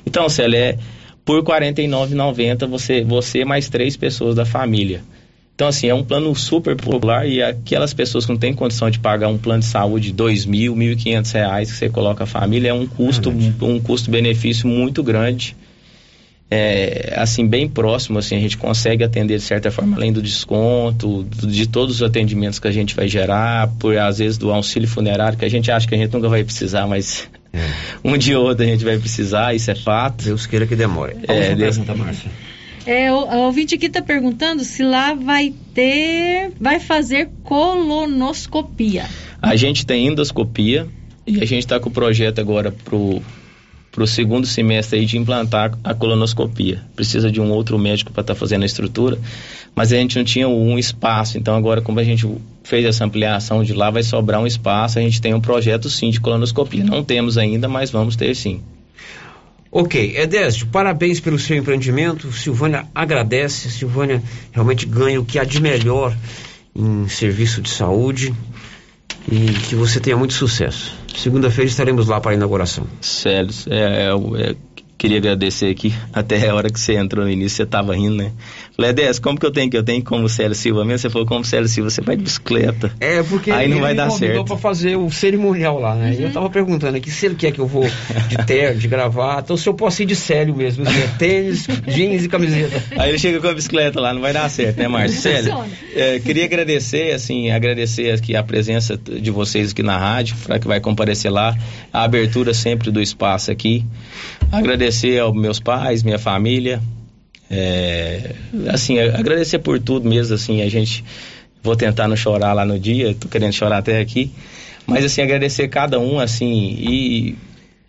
Então, Célia, é por R$ 49,90 você, você mais três pessoas da família. Então, assim, é um plano super popular e aquelas pessoas que não têm condição de pagar um plano de saúde de dois mil, mil e quinhentos reais que você coloca a família, é um custo, um custo-benefício muito grande é, assim bem próximo assim a gente consegue atender de certa forma além do desconto de todos os atendimentos que a gente vai gerar por às vezes do auxílio funerário que a gente acha que a gente nunca vai precisar mas é. [laughs] um dia ou outro a gente vai precisar isso é fato. Deus queira que demore. É, Deus... pergunta Márcia. É, o, o ouvinte aqui está perguntando se lá vai ter vai fazer colonoscopia. A gente tem endoscopia e a gente está com o projeto agora pro para o segundo semestre aí de implantar a colonoscopia. Precisa de um outro médico para estar tá fazendo a estrutura, mas a gente não tinha um espaço. Então agora, como a gente fez essa ampliação de lá, vai sobrar um espaço. A gente tem um projeto sim de colonoscopia. Não temos ainda, mas vamos ter sim. Ok, Edésio, parabéns pelo seu empreendimento. Silvânia agradece. Silvânia realmente ganha o que há de melhor em serviço de saúde e que você tenha muito sucesso. Segunda-feira estaremos lá para a inauguração. Sério, é, é, é, queria agradecer aqui. [laughs] Até a hora que você entrou no início, você estava rindo, né? Falei, como que eu tenho que eu tenho como Célio Silva mesmo? Você falou, como Célio Silva, você vai de bicicleta. É, porque Aí não ele vai dar certo. para fazer o cerimonial lá, né? Uhum. E eu tava perguntando aqui se ele quer que eu vou de terno, de gravata, ou se eu posso ir de Célio mesmo, assim, tênis, jeans e camiseta. Aí ele chega com a bicicleta lá, não vai dar certo, né, Márcio? Célio, é, queria agradecer, assim, agradecer aqui a presença de vocês aqui na rádio, para que vai comparecer lá, a abertura sempre do espaço aqui. Agradecer aos meus pais, minha família, é, assim, agradecer por tudo mesmo, assim, a gente vou tentar não chorar lá no dia, tô querendo chorar até aqui, mas assim, agradecer cada um, assim, e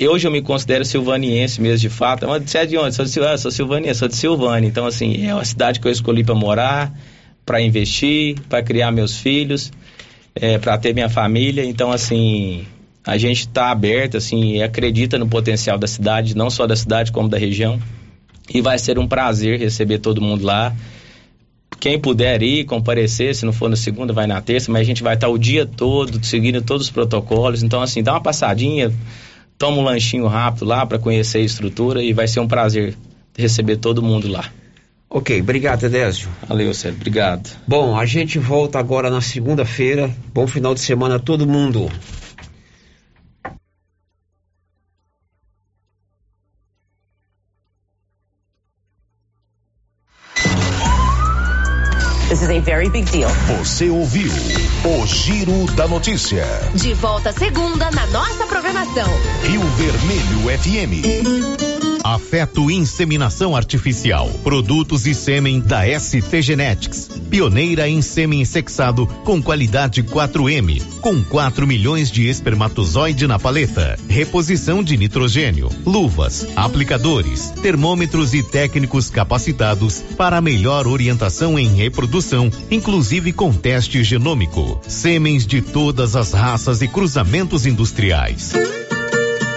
hoje eu me considero silvaniense mesmo, de fato, mas você é de onde? Sou de Silvânia, sou silvaniense, sou de Silvânia, então assim, é uma cidade que eu escolhi para morar, para investir, para criar meus filhos, é, para ter minha família, então assim, a gente está aberto, assim, e acredita no potencial da cidade, não só da cidade como da região. E vai ser um prazer receber todo mundo lá. Quem puder ir, comparecer, se não for na segunda, vai na terça, mas a gente vai estar o dia todo seguindo todos os protocolos. Então, assim, dá uma passadinha, toma um lanchinho rápido lá para conhecer a estrutura e vai ser um prazer receber todo mundo lá. Ok, obrigado, Edésio. Valeu, Sérgio, obrigado. Bom, a gente volta agora na segunda-feira. Bom final de semana a todo mundo. This is a very big deal. Você ouviu o Giro da Notícia. De volta segunda na nossa programação. Rio Vermelho FM. Afeto Inseminação Artificial. Produtos e sêmen da ST Genetics. Pioneira em sêmen sexado com qualidade 4M. Com 4 milhões de espermatozoide na paleta. Reposição de nitrogênio. Luvas, aplicadores, termômetros e técnicos capacitados para melhor orientação em reprodução, inclusive com teste genômico. Sêmens de todas as raças e cruzamentos industriais.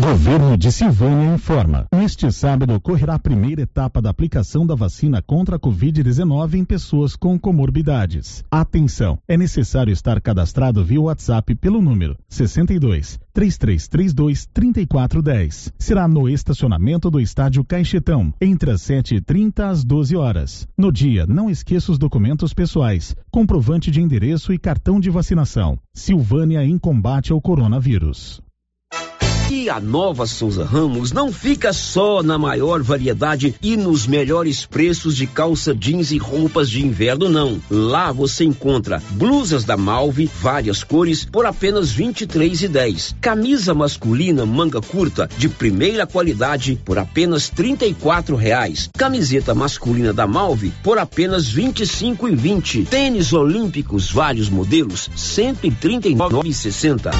Governo de Silvânia informa. Neste sábado ocorrerá a primeira etapa da aplicação da vacina contra a Covid-19 em pessoas com comorbidades. Atenção! É necessário estar cadastrado via WhatsApp pelo número 62 3332 3410. Será no estacionamento do estádio Caixetão, entre as 7h30 às 12 horas. No dia, não esqueça os documentos pessoais, comprovante de endereço e cartão de vacinação. Silvânia em combate ao coronavírus. E a nova Souza Ramos não fica só na maior variedade e nos melhores preços de calça jeans e roupas de inverno, não. Lá você encontra blusas da Malve, várias cores, por apenas R$ 23,10. Camisa masculina manga curta de primeira qualidade por apenas 34 reais. Camiseta masculina da Malve por apenas R$ 25,20. Tênis olímpicos vários modelos R$ 139,60.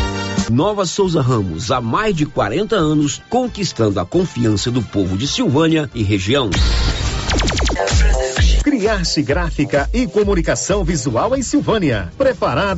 Nova Souza Ramos, há mais de 40 anos, conquistando a confiança do povo de Silvânia e região. Criarte Gráfica e Comunicação Visual em Silvânia. Preparada